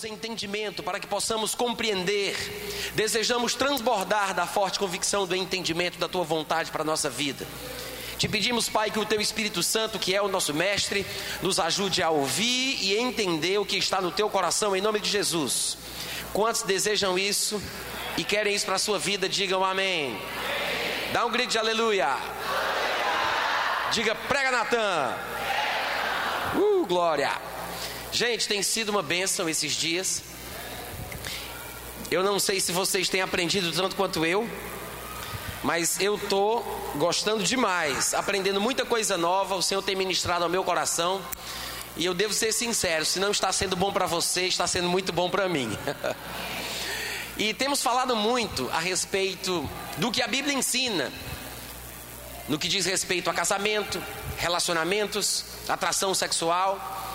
tenhamos entendimento, para que possamos compreender. Desejamos transbordar da forte convicção do entendimento da tua vontade para a nossa vida. Te pedimos, Pai, que o teu Espírito Santo, que é o nosso mestre, nos ajude a ouvir e entender o que está no teu coração, em nome de Jesus. Quantos desejam isso e querem isso para a sua vida, digam amém. Dá um grito de aleluia. Diga, prega Natan. Uh, glória. Gente, tem sido uma bênção esses dias. Eu não sei se vocês têm aprendido tanto quanto eu, mas eu estou gostando demais, aprendendo muita coisa nova. O Senhor tem ministrado ao meu coração. E eu devo ser sincero: se não está sendo bom para você, está sendo muito bom para mim. e temos falado muito a respeito do que a Bíblia ensina, no que diz respeito a casamento, relacionamentos, atração sexual.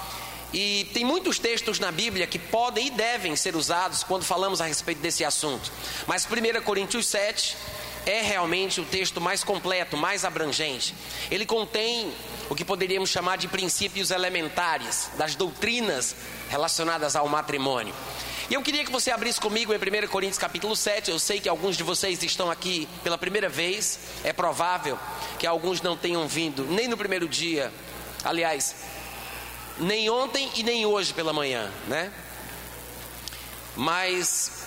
E tem muitos textos na Bíblia que podem e devem ser usados quando falamos a respeito desse assunto. Mas 1 Coríntios 7 é realmente o texto mais completo, mais abrangente. Ele contém o que poderíamos chamar de princípios elementares das doutrinas relacionadas ao matrimônio. E eu queria que você abrisse comigo em 1 Coríntios capítulo 7. Eu sei que alguns de vocês estão aqui pela primeira vez. É provável que alguns não tenham vindo nem no primeiro dia. Aliás, nem ontem e nem hoje pela manhã, né? Mas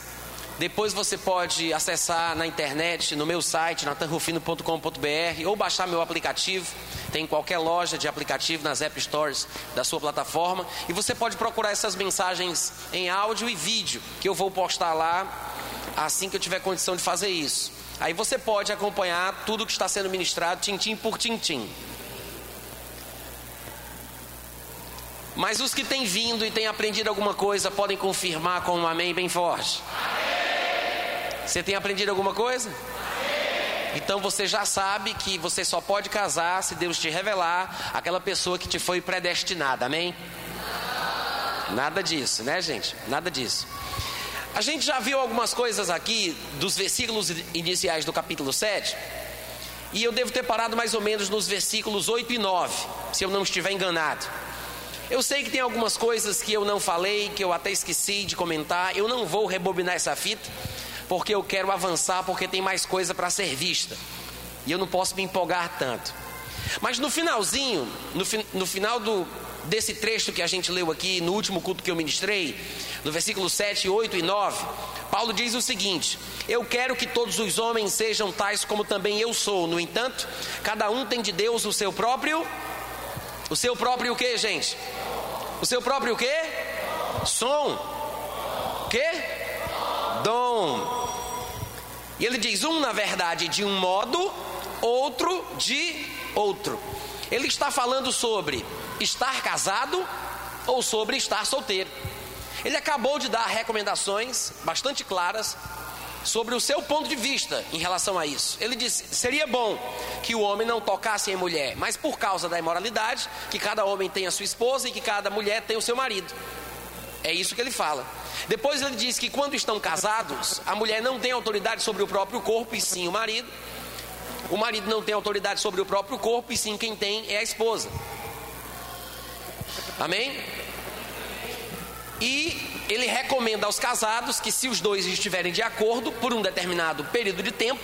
depois você pode acessar na internet, no meu site, natanrufino.com.br, ou baixar meu aplicativo. Tem em qualquer loja de aplicativo nas App Stores da sua plataforma. E você pode procurar essas mensagens em áudio e vídeo, que eu vou postar lá assim que eu tiver condição de fazer isso. Aí você pode acompanhar tudo que está sendo ministrado, tintim por tintim. Mas os que têm vindo e têm aprendido alguma coisa podem confirmar com um amém bem forte. Amém. Você tem aprendido alguma coisa? Amém. Então você já sabe que você só pode casar se Deus te revelar aquela pessoa que te foi predestinada. Amém? Nada disso, né, gente? Nada disso. A gente já viu algumas coisas aqui dos versículos iniciais do capítulo 7. E eu devo ter parado mais ou menos nos versículos 8 e 9, se eu não estiver enganado. Eu sei que tem algumas coisas que eu não falei, que eu até esqueci de comentar. Eu não vou rebobinar essa fita, porque eu quero avançar, porque tem mais coisa para ser vista. E eu não posso me empolgar tanto. Mas no finalzinho, no, no final do, desse trecho que a gente leu aqui, no último culto que eu ministrei, no versículo 7, 8 e 9, Paulo diz o seguinte: Eu quero que todos os homens sejam tais como também eu sou. No entanto, cada um tem de Deus o seu próprio o seu próprio o que, gente? O seu próprio o que? Som. O que? Dom. E ele diz: um, na verdade, de um modo, outro de outro. Ele está falando sobre estar casado ou sobre estar solteiro. Ele acabou de dar recomendações bastante claras sobre o seu ponto de vista em relação a isso. Ele disse: seria bom que o homem não tocasse em mulher, mas por causa da imoralidade, que cada homem tenha sua esposa e que cada mulher tenha o seu marido. É isso que ele fala. Depois ele diz que quando estão casados, a mulher não tem autoridade sobre o próprio corpo e sim o marido. O marido não tem autoridade sobre o próprio corpo e sim quem tem é a esposa. Amém? E ele recomenda aos casados que, se os dois estiverem de acordo por um determinado período de tempo,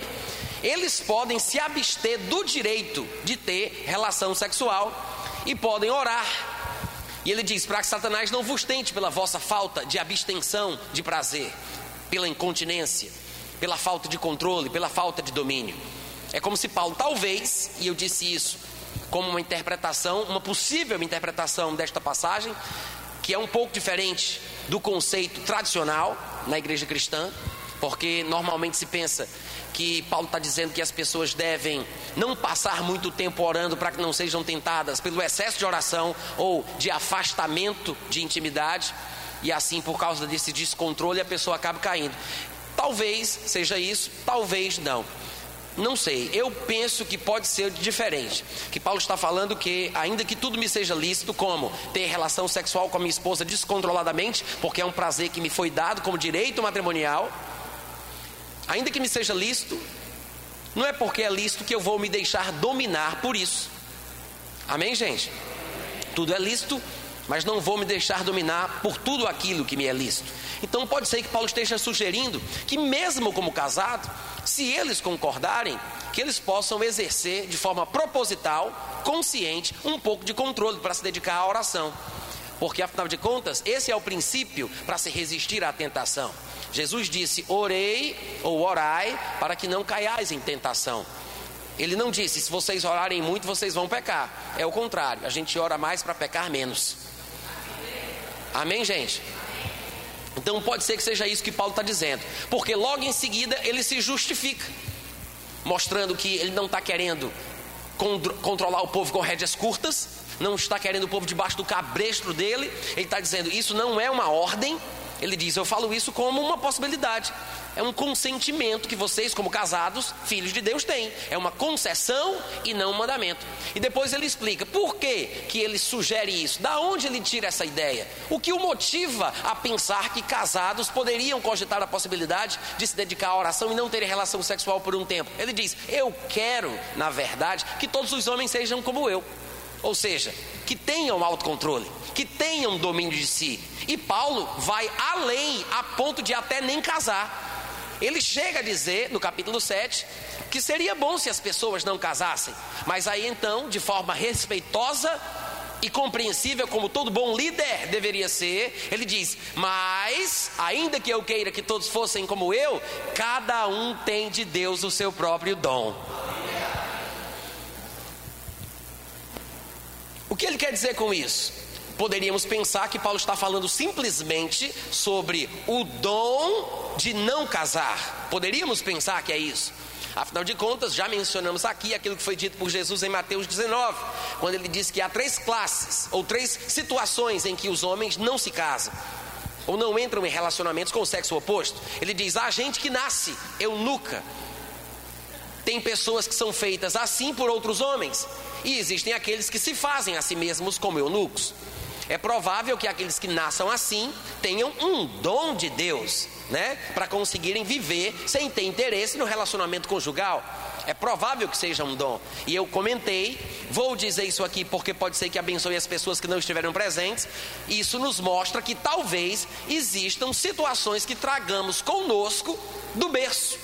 eles podem se abster do direito de ter relação sexual e podem orar. E ele diz: para que Satanás não vos tente pela vossa falta de abstenção de prazer, pela incontinência, pela falta de controle, pela falta de domínio. É como se Paulo, talvez, e eu disse isso como uma interpretação, uma possível interpretação desta passagem, que é um pouco diferente do conceito tradicional na igreja cristã, porque normalmente se pensa que Paulo está dizendo que as pessoas devem não passar muito tempo orando para que não sejam tentadas pelo excesso de oração ou de afastamento de intimidade, e assim, por causa desse descontrole, a pessoa acaba caindo. Talvez seja isso, talvez não. Não sei, eu penso que pode ser diferente. Que Paulo está falando que, ainda que tudo me seja lícito, como ter relação sexual com a minha esposa descontroladamente, porque é um prazer que me foi dado como direito matrimonial, ainda que me seja lícito, não é porque é lícito que eu vou me deixar dominar por isso. Amém, gente? Tudo é lícito mas não vou me deixar dominar por tudo aquilo que me é lícito. Então pode ser que Paulo esteja sugerindo que, mesmo como casado, se eles concordarem, que eles possam exercer de forma proposital, consciente, um pouco de controle para se dedicar à oração. Porque afinal de contas, esse é o princípio para se resistir à tentação. Jesus disse: Orei ou orai para que não caiais em tentação. Ele não disse: se vocês orarem muito, vocês vão pecar. É o contrário, a gente ora mais para pecar menos. Amém, gente? Então pode ser que seja isso que Paulo está dizendo, porque logo em seguida ele se justifica, mostrando que ele não está querendo controlar o povo com rédeas curtas, não está querendo o povo debaixo do cabresto dele, ele está dizendo isso não é uma ordem, ele diz: Eu falo isso como uma possibilidade. É um consentimento que vocês, como casados, filhos de Deus, têm. É uma concessão e não um mandamento. E depois ele explica por que, que ele sugere isso. Da onde ele tira essa ideia? O que o motiva a pensar que casados poderiam cogitar a possibilidade de se dedicar à oração e não terem relação sexual por um tempo? Ele diz: Eu quero, na verdade, que todos os homens sejam como eu. Ou seja, que tenham autocontrole, que tenham domínio de si. E Paulo vai além, a ponto de até nem casar. Ele chega a dizer, no capítulo 7, que seria bom se as pessoas não casassem. Mas aí então, de forma respeitosa e compreensível, como todo bom líder deveria ser, ele diz: Mas, ainda que eu queira que todos fossem como eu, cada um tem de Deus o seu próprio dom. O que ele quer dizer com isso? Poderíamos pensar que Paulo está falando simplesmente sobre o dom de não casar. Poderíamos pensar que é isso. Afinal de contas, já mencionamos aqui aquilo que foi dito por Jesus em Mateus 19, quando ele diz que há três classes ou três situações em que os homens não se casam ou não entram em relacionamentos com o sexo oposto. Ele diz: há gente que nasce eunuca. Tem pessoas que são feitas assim por outros homens. E existem aqueles que se fazem a si mesmos como eunucos. É provável que aqueles que nasçam assim tenham um dom de Deus, né? Para conseguirem viver sem ter interesse no relacionamento conjugal. É provável que seja um dom. E eu comentei, vou dizer isso aqui porque pode ser que abençoe as pessoas que não estiveram presentes. Isso nos mostra que talvez existam situações que tragamos conosco do berço.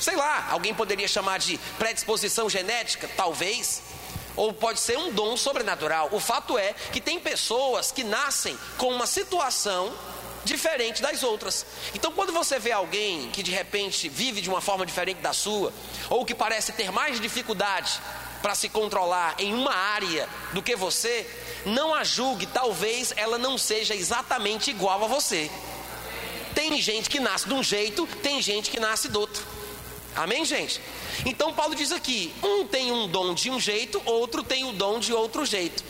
Sei lá, alguém poderia chamar de predisposição genética, talvez ou pode ser um dom sobrenatural. O fato é que tem pessoas que nascem com uma situação diferente das outras. Então, quando você vê alguém que de repente vive de uma forma diferente da sua, ou que parece ter mais dificuldade para se controlar em uma área do que você, não a julgue, talvez ela não seja exatamente igual a você. Tem gente que nasce de um jeito, tem gente que nasce do outro. Amém, gente? Então Paulo diz aqui: um tem um dom de um jeito, outro tem o dom de outro jeito.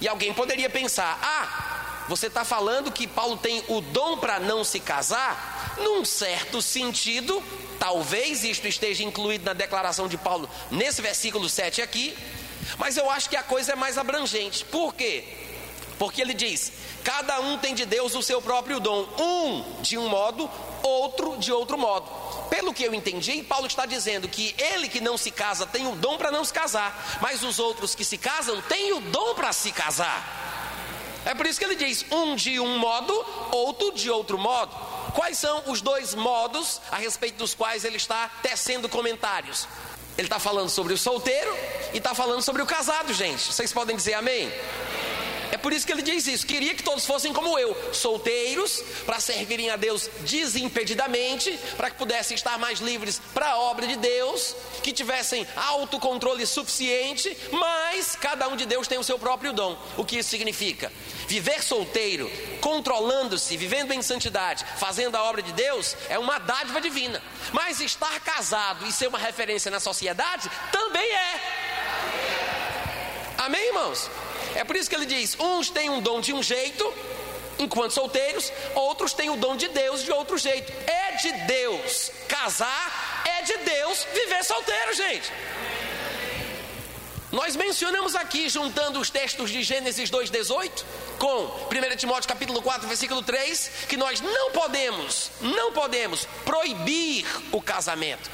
E alguém poderia pensar: ah, você está falando que Paulo tem o dom para não se casar? Num certo sentido, talvez isto esteja incluído na declaração de Paulo nesse versículo 7 aqui, mas eu acho que a coisa é mais abrangente. Por quê? Porque ele diz: cada um tem de Deus o seu próprio dom, um de um modo, outro de outro modo. Pelo que eu entendi, Paulo está dizendo que ele que não se casa tem o dom para não se casar, mas os outros que se casam têm o dom para se casar. É por isso que ele diz: um de um modo, outro de outro modo. Quais são os dois modos a respeito dos quais ele está tecendo comentários? Ele está falando sobre o solteiro e está falando sobre o casado, gente. Vocês podem dizer amém? É por isso que ele diz isso. Queria que todos fossem como eu, solteiros, para servirem a Deus desimpedidamente, para que pudessem estar mais livres para a obra de Deus, que tivessem autocontrole suficiente, mas cada um de Deus tem o seu próprio dom. O que isso significa? Viver solteiro, controlando-se, vivendo em santidade, fazendo a obra de Deus, é uma dádiva divina. Mas estar casado e ser uma referência na sociedade também é. Amém, irmãos? É por isso que ele diz: uns têm um dom de um jeito, enquanto solteiros, outros têm o dom de Deus de outro jeito. É de Deus casar, é de Deus viver solteiro, gente. Nós mencionamos aqui, juntando os textos de Gênesis 2,18 com 1 Timóteo capítulo 4, versículo 3, que nós não podemos, não podemos proibir o casamento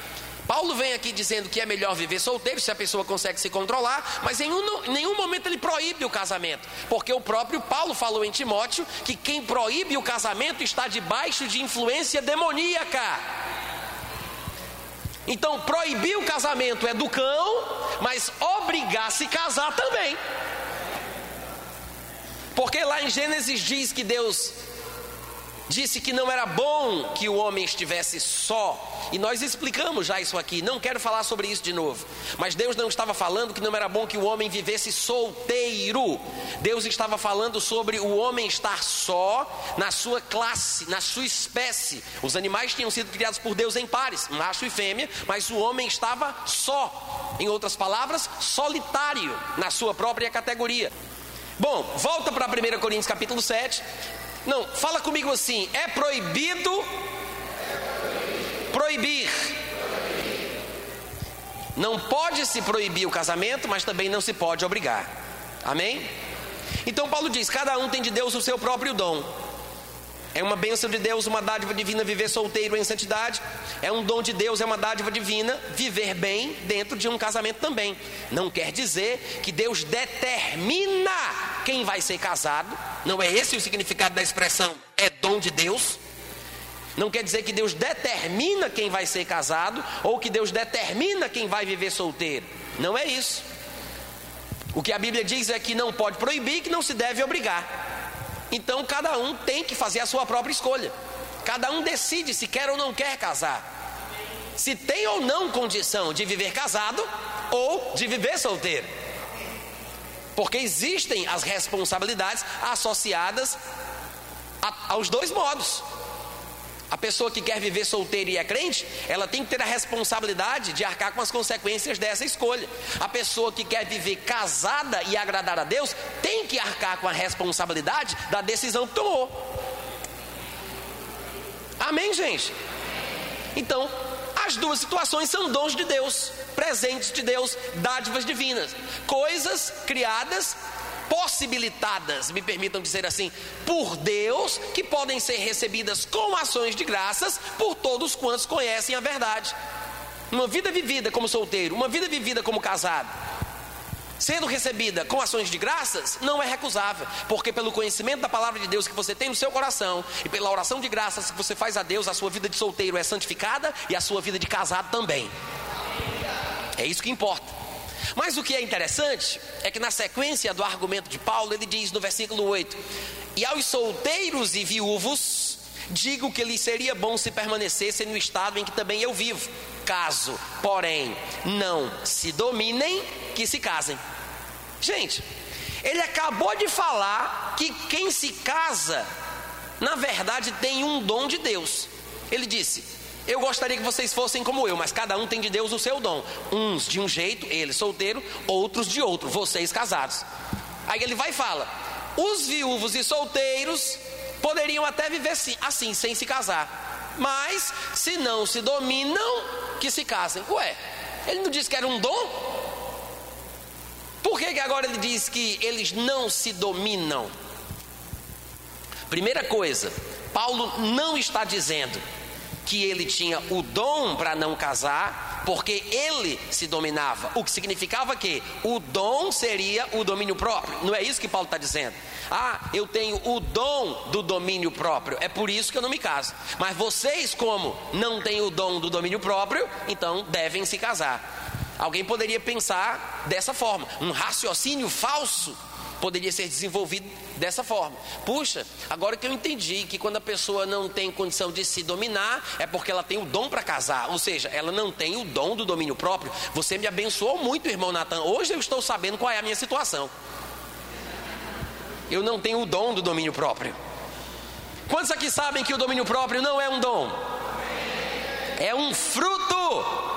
Paulo vem aqui dizendo que é melhor viver solteiro se a pessoa consegue se controlar, mas em, um, nenhum momento ele proíbe o casamento, porque o próprio Paulo falou em Timóteo que quem proíbe o casamento está debaixo de influência demoníaca. Então, proibir o casamento é do cão, mas obrigar a se casar também. Porque lá em Gênesis diz que Deus disse que não era bom que o homem estivesse só. E nós explicamos já isso aqui, não quero falar sobre isso de novo. Mas Deus não estava falando que não era bom que o homem vivesse solteiro. Deus estava falando sobre o homem estar só na sua classe, na sua espécie. Os animais tinham sido criados por Deus em pares, macho e fêmea, mas o homem estava só. Em outras palavras, solitário na sua própria categoria. Bom, volta para 1 Coríntios capítulo 7. Não, fala comigo assim: é proibido proibir. Não pode se proibir o casamento, mas também não se pode obrigar. Amém? Então Paulo diz: cada um tem de Deus o seu próprio dom. É uma bênção de Deus, uma dádiva divina viver solteiro em santidade. É um dom de Deus, é uma dádiva divina viver bem dentro de um casamento também. Não quer dizer que Deus determina quem vai ser casado. Não é esse o significado da expressão é dom de Deus. Não quer dizer que Deus determina quem vai ser casado ou que Deus determina quem vai viver solteiro. Não é isso. O que a Bíblia diz é que não pode proibir, que não se deve obrigar. Então cada um tem que fazer a sua própria escolha. Cada um decide se quer ou não quer casar. Se tem ou não condição de viver casado ou de viver solteiro. Porque existem as responsabilidades associadas a, aos dois modos. A pessoa que quer viver solteira e é crente, ela tem que ter a responsabilidade de arcar com as consequências dessa escolha. A pessoa que quer viver casada e agradar a Deus, tem que arcar com a responsabilidade da decisão que tomou. Amém, gente? Então, as duas situações são dons de Deus, presentes de Deus, dádivas divinas, coisas criadas possibilitadas, me permitam dizer assim, por Deus, que podem ser recebidas com ações de graças por todos quantos conhecem a verdade. Uma vida vivida como solteiro, uma vida vivida como casado, sendo recebida com ações de graças, não é recusável, porque pelo conhecimento da palavra de Deus que você tem no seu coração e pela oração de graças que você faz a Deus, a sua vida de solteiro é santificada e a sua vida de casado também. É isso que importa. Mas o que é interessante é que na sequência do argumento de Paulo, ele diz no versículo 8: E aos solteiros e viúvos, digo que lhes seria bom se permanecessem no estado em que também eu vivo, caso, porém, não se dominem, que se casem. Gente, ele acabou de falar que quem se casa, na verdade, tem um dom de Deus. Ele disse: eu gostaria que vocês fossem como eu, mas cada um tem de Deus o seu dom. Uns de um jeito, ele solteiro, outros de outro, vocês casados. Aí ele vai e fala: os viúvos e solteiros poderiam até viver assim, sem se casar. Mas se não se dominam, que se casem. Ué, ele não disse que era um dom? Por que, que agora ele diz que eles não se dominam? Primeira coisa, Paulo não está dizendo que ele tinha o dom para não casar, porque ele se dominava. O que significava que o dom seria o domínio próprio. Não é isso que Paulo está dizendo. Ah, eu tenho o dom do domínio próprio, é por isso que eu não me caso. Mas vocês, como não têm o dom do domínio próprio, então devem se casar. Alguém poderia pensar dessa forma, um raciocínio falso poderia ser desenvolvido dessa forma. Puxa, agora que eu entendi que quando a pessoa não tem condição de se dominar, é porque ela tem o dom para casar, ou seja, ela não tem o dom do domínio próprio. Você me abençoou muito, irmão Natan. Hoje eu estou sabendo qual é a minha situação. Eu não tenho o dom do domínio próprio. Quantos aqui sabem que o domínio próprio não é um dom? É um fruto.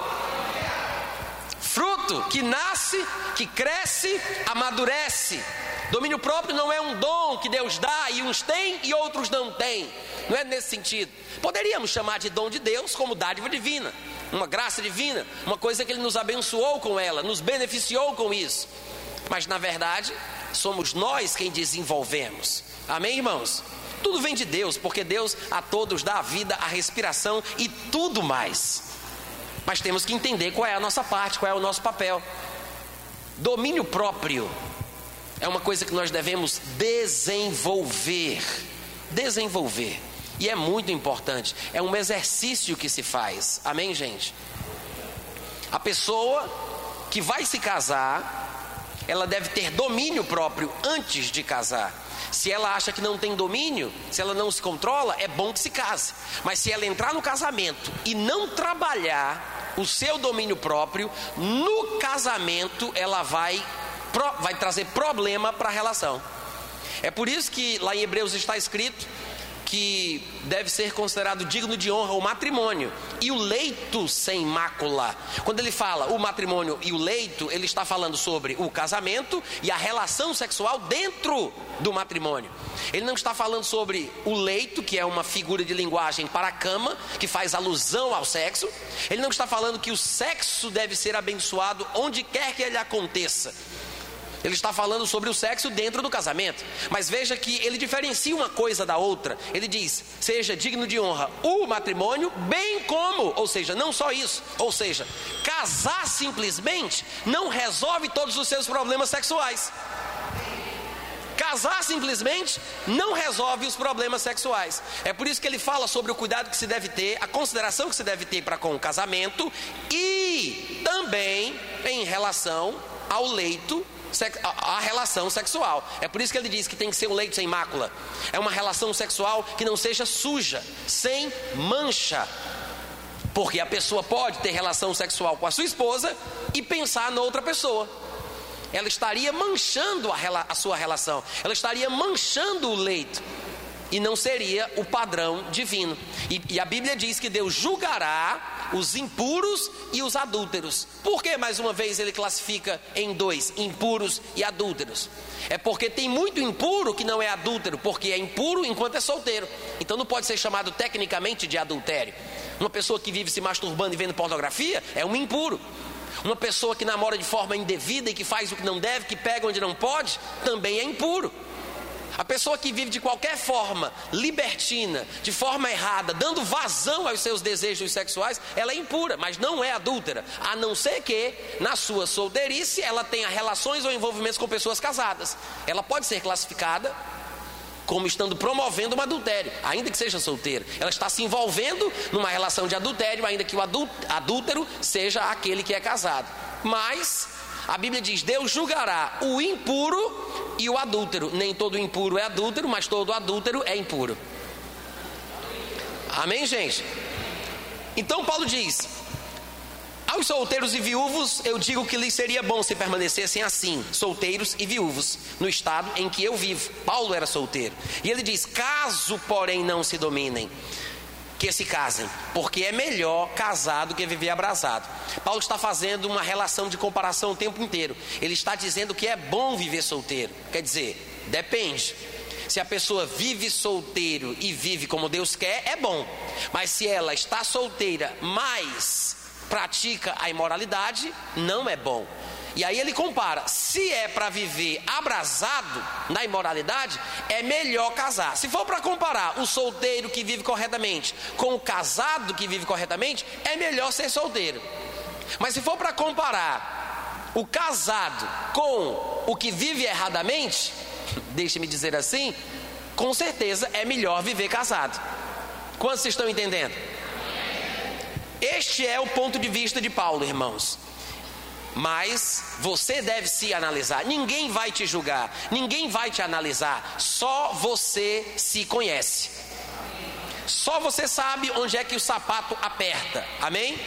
Fruto que nasce, que cresce, amadurece Domínio próprio não é um dom que Deus dá e uns têm e outros não têm. Não é nesse sentido. Poderíamos chamar de dom de Deus como dádiva divina, uma graça divina, uma coisa que Ele nos abençoou com ela, nos beneficiou com isso. Mas na verdade, somos nós quem desenvolvemos. Amém, irmãos? Tudo vem de Deus, porque Deus a todos dá a vida, a respiração e tudo mais. Mas temos que entender qual é a nossa parte, qual é o nosso papel. Domínio próprio é uma coisa que nós devemos desenvolver. Desenvolver. E é muito importante. É um exercício que se faz. Amém, gente? A pessoa que vai se casar, ela deve ter domínio próprio antes de casar. Se ela acha que não tem domínio, se ela não se controla, é bom que se case. Mas se ela entrar no casamento e não trabalhar o seu domínio próprio, no casamento ela vai, vai trazer problema para a relação. É por isso que lá em Hebreus está escrito que deve ser considerado digno de honra o matrimônio e o leito sem mácula. Quando ele fala o matrimônio e o leito, ele está falando sobre o casamento e a relação sexual dentro do matrimônio. Ele não está falando sobre o leito, que é uma figura de linguagem para a cama, que faz alusão ao sexo. Ele não está falando que o sexo deve ser abençoado onde quer que ele aconteça. Ele está falando sobre o sexo dentro do casamento. Mas veja que ele diferencia uma coisa da outra. Ele diz: seja digno de honra o matrimônio, bem como, ou seja, não só isso, ou seja, casar simplesmente não resolve todos os seus problemas sexuais. Casar simplesmente não resolve os problemas sexuais. É por isso que ele fala sobre o cuidado que se deve ter, a consideração que se deve ter para com o e também em relação ao leito a relação sexual. É por isso que ele diz que tem que ser um leito sem mácula. É uma relação sexual que não seja suja, sem mancha. Porque a pessoa pode ter relação sexual com a sua esposa e pensar noutra pessoa. Ela estaria manchando a, a sua relação, ela estaria manchando o leito e não seria o padrão divino. E, e, a Bíblia diz que Deus julgará os impuros e os adúlteros. Por que, mais uma vez, ele classifica em dois, impuros e adúlteros? É porque tem muito impuro que não é adúltero, porque é impuro enquanto é solteiro. Então não pode ser chamado tecnicamente de adultério. Uma pessoa que vive se masturbando e vendo pornografia é um impuro. Uma pessoa que namora de forma indevida e que faz o que não deve, que pega onde não pode, também é impuro. A pessoa que vive de qualquer forma libertina, de forma errada, dando vazão aos seus desejos sexuais, ela é impura, mas não é adúltera, a não ser que na sua solteirice ela tenha relações ou envolvimentos com pessoas casadas. Ela pode ser classificada como estando promovendo um adultério, ainda que seja solteira. Ela está se envolvendo numa relação de adultério, ainda que o adúltero seja aquele que é casado. Mas a Bíblia diz: Deus julgará o impuro e o adúltero. Nem todo impuro é adúltero, mas todo adúltero é impuro. Amém, gente? Então Paulo diz: aos solteiros e viúvos, eu digo que lhes seria bom se permanecessem assim, solteiros e viúvos, no estado em que eu vivo. Paulo era solteiro. E ele diz: caso, porém, não se dominem que se casem, porque é melhor casar do que viver abraçado. Paulo está fazendo uma relação de comparação o tempo inteiro. Ele está dizendo que é bom viver solteiro. Quer dizer, depende. Se a pessoa vive solteiro e vive como Deus quer, é bom. Mas se ela está solteira, mas pratica a imoralidade, não é bom. E aí ele compara: se é para viver abrasado na imoralidade, é melhor casar. Se for para comparar o solteiro que vive corretamente com o casado que vive corretamente, é melhor ser solteiro. Mas se for para comparar o casado com o que vive erradamente, deixe-me dizer assim, com certeza é melhor viver casado. Quantos estão entendendo? Este é o ponto de vista de Paulo, irmãos. Mas você deve se analisar. Ninguém vai te julgar, ninguém vai te analisar. Só você se conhece. Só você sabe onde é que o sapato aperta. Amém?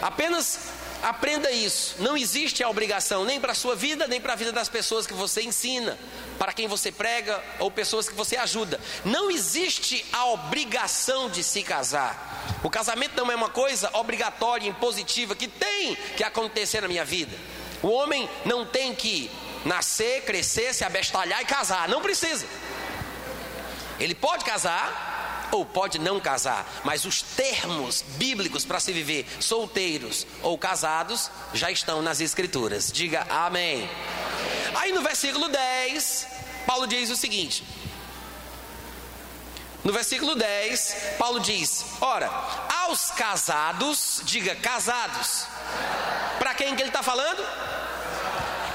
Apenas aprenda isso. Não existe a obrigação nem para a sua vida, nem para a vida das pessoas que você ensina, para quem você prega ou pessoas que você ajuda. Não existe a obrigação de se casar. O casamento não é uma coisa obrigatória, impositiva, que tem que acontecer na minha vida. O homem não tem que nascer, crescer, se abestalhar e casar. Não precisa. Ele pode casar ou pode não casar, mas os termos bíblicos para se viver solteiros ou casados já estão nas Escrituras. Diga amém. Aí no versículo 10, Paulo diz o seguinte: No versículo 10, Paulo diz: Ora, aos casados, diga casados. Para quem que ele está falando?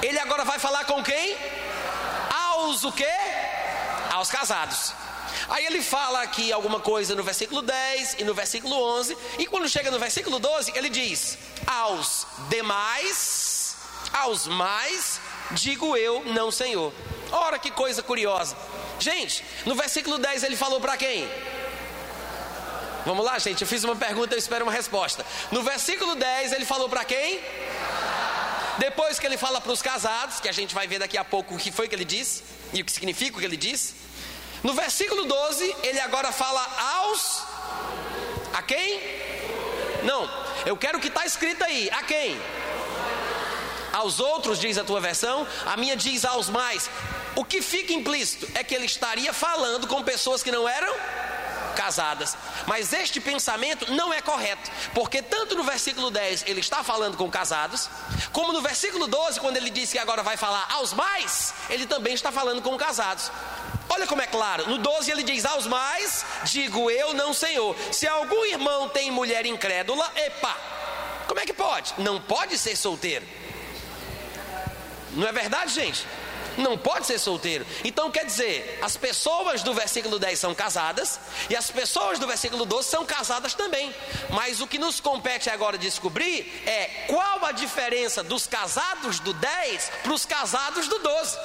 Ele agora vai falar com quem? Aos o quê? Aos casados. Aí ele fala aqui alguma coisa no versículo 10 e no versículo 11, e quando chega no versículo 12, ele diz: Aos demais, aos mais, digo eu, não Senhor. Ora que coisa curiosa. Gente, no versículo 10 ele falou para quem? Vamos lá, gente, eu fiz uma pergunta, eu espero uma resposta. No versículo 10 ele falou para quem? Depois que ele fala para os casados, que a gente vai ver daqui a pouco o que foi que ele disse e o que significa o que ele disse. No versículo 12, ele agora fala aos. A quem? Não, eu quero que está escrito aí. A quem? Aos outros, diz a tua versão. A minha diz aos mais. O que fica implícito é que ele estaria falando com pessoas que não eram casadas. Mas este pensamento não é correto, porque tanto no versículo 10 ele está falando com casados, como no versículo 12, quando ele diz que agora vai falar aos mais, ele também está falando com casados. Olha como é claro, no 12 ele diz: Aos mais, digo eu, não Senhor. Se algum irmão tem mulher incrédula, epa, como é que pode? Não pode ser solteiro. Não é verdade, gente? Não pode ser solteiro. Então quer dizer, as pessoas do versículo 10 são casadas e as pessoas do versículo 12 são casadas também. Mas o que nos compete agora descobrir é qual a diferença dos casados do 10 para os casados do 12.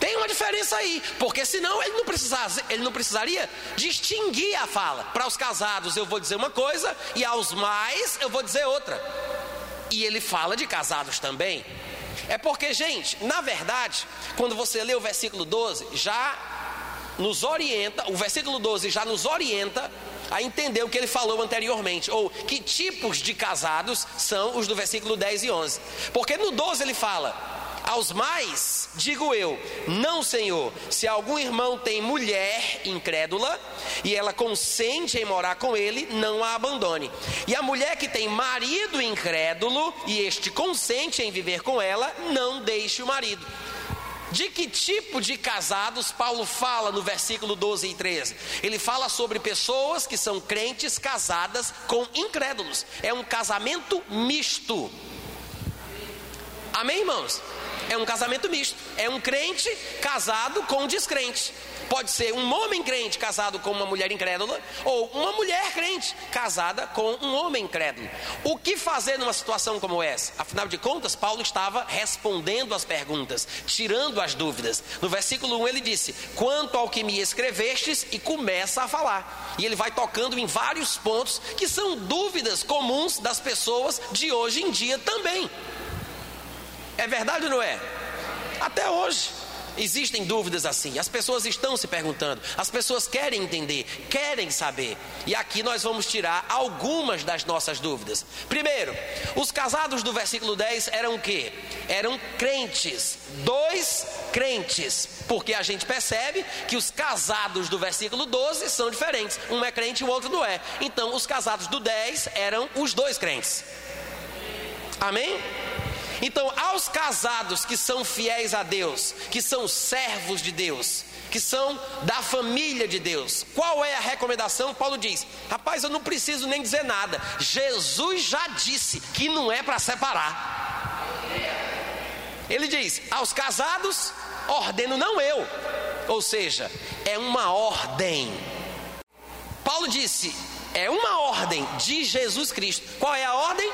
Tem uma diferença aí, porque senão ele não, precisaria, ele não precisaria distinguir a fala. Para os casados eu vou dizer uma coisa e aos mais eu vou dizer outra. E ele fala de casados também. É porque, gente, na verdade, quando você lê o versículo 12, já nos orienta, o versículo 12 já nos orienta a entender o que ele falou anteriormente, ou que tipos de casados são os do versículo 10 e 11. Porque no 12 ele fala: aos mais, digo eu, não, Senhor, se algum irmão tem mulher incrédula e ela consente em morar com ele, não a abandone. E a mulher que tem marido incrédulo e este consente em viver com ela, não deixe o marido. De que tipo de casados Paulo fala no versículo 12 e 13? Ele fala sobre pessoas que são crentes casadas com incrédulos. É um casamento misto. Amém, irmãos? É um casamento misto. É um crente casado com um descrente. Pode ser um homem crente casado com uma mulher incrédula, ou uma mulher crente casada com um homem incrédulo. O que fazer numa situação como essa? Afinal de contas, Paulo estava respondendo as perguntas, tirando as dúvidas. No versículo 1 ele disse: Quanto ao que me escrevestes, e começa a falar. E ele vai tocando em vários pontos que são dúvidas comuns das pessoas de hoje em dia também. É verdade ou não é? Até hoje. Existem dúvidas assim, as pessoas estão se perguntando, as pessoas querem entender, querem saber. E aqui nós vamos tirar algumas das nossas dúvidas. Primeiro, os casados do versículo 10 eram o quê? Eram crentes, dois crentes, porque a gente percebe que os casados do versículo 12 são diferentes, um é crente e o outro não é. Então, os casados do 10 eram os dois crentes. Amém? Então, aos casados que são fiéis a Deus, que são servos de Deus, que são da família de Deus, qual é a recomendação? Paulo diz: rapaz, eu não preciso nem dizer nada, Jesus já disse que não é para separar. Ele diz: aos casados, ordeno não eu, ou seja, é uma ordem. Paulo disse: é uma ordem de Jesus Cristo. Qual é a ordem?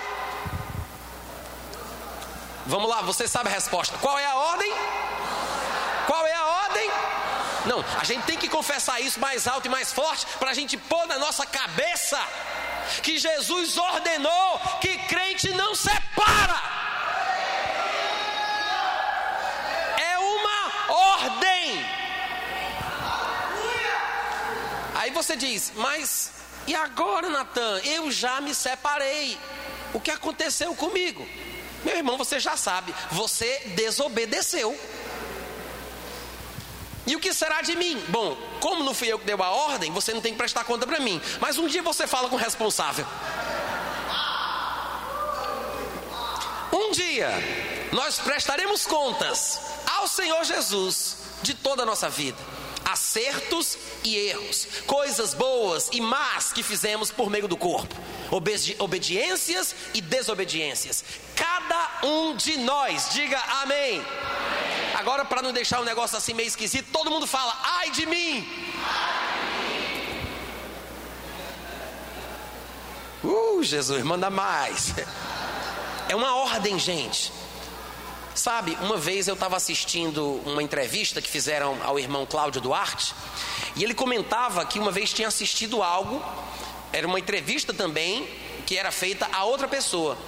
Vamos lá, você sabe a resposta. Qual é a ordem? Qual é a ordem? Não, a gente tem que confessar isso mais alto e mais forte para a gente pôr na nossa cabeça que Jesus ordenou que crente não separa. É uma ordem. Aí você diz, mas e agora, Natan? Eu já me separei. O que aconteceu comigo? Meu irmão, você já sabe, você desobedeceu. E o que será de mim? Bom, como não fui eu que deu a ordem, você não tem que prestar conta para mim. Mas um dia você fala com o responsável. Um dia nós prestaremos contas ao Senhor Jesus de toda a nossa vida. Acertos e erros, coisas boas e más que fizemos por meio do corpo, obedi obediências e desobediências. Cada um de nós, diga amém. amém. Agora, para não deixar um negócio assim meio esquisito, todo mundo fala: ai de mim. Uh, Jesus, manda mais. É uma ordem, gente. Sabe, uma vez eu estava assistindo uma entrevista que fizeram ao irmão Cláudio Duarte, e ele comentava que uma vez tinha assistido algo, era uma entrevista também, que era feita a outra pessoa.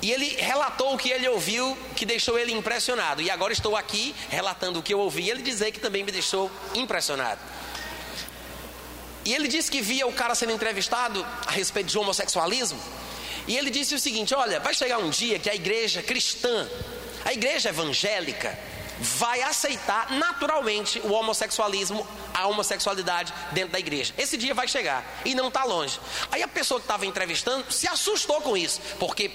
E ele relatou o que ele ouviu, que deixou ele impressionado. E agora estou aqui relatando o que eu ouvi, e ele dizer que também me deixou impressionado. E ele disse que via o cara sendo entrevistado a respeito de homossexualismo. E ele disse o seguinte: Olha, vai chegar um dia que a igreja cristã a igreja evangélica vai aceitar naturalmente o homossexualismo, a homossexualidade dentro da igreja. Esse dia vai chegar e não está longe. Aí a pessoa que estava entrevistando se assustou com isso, porque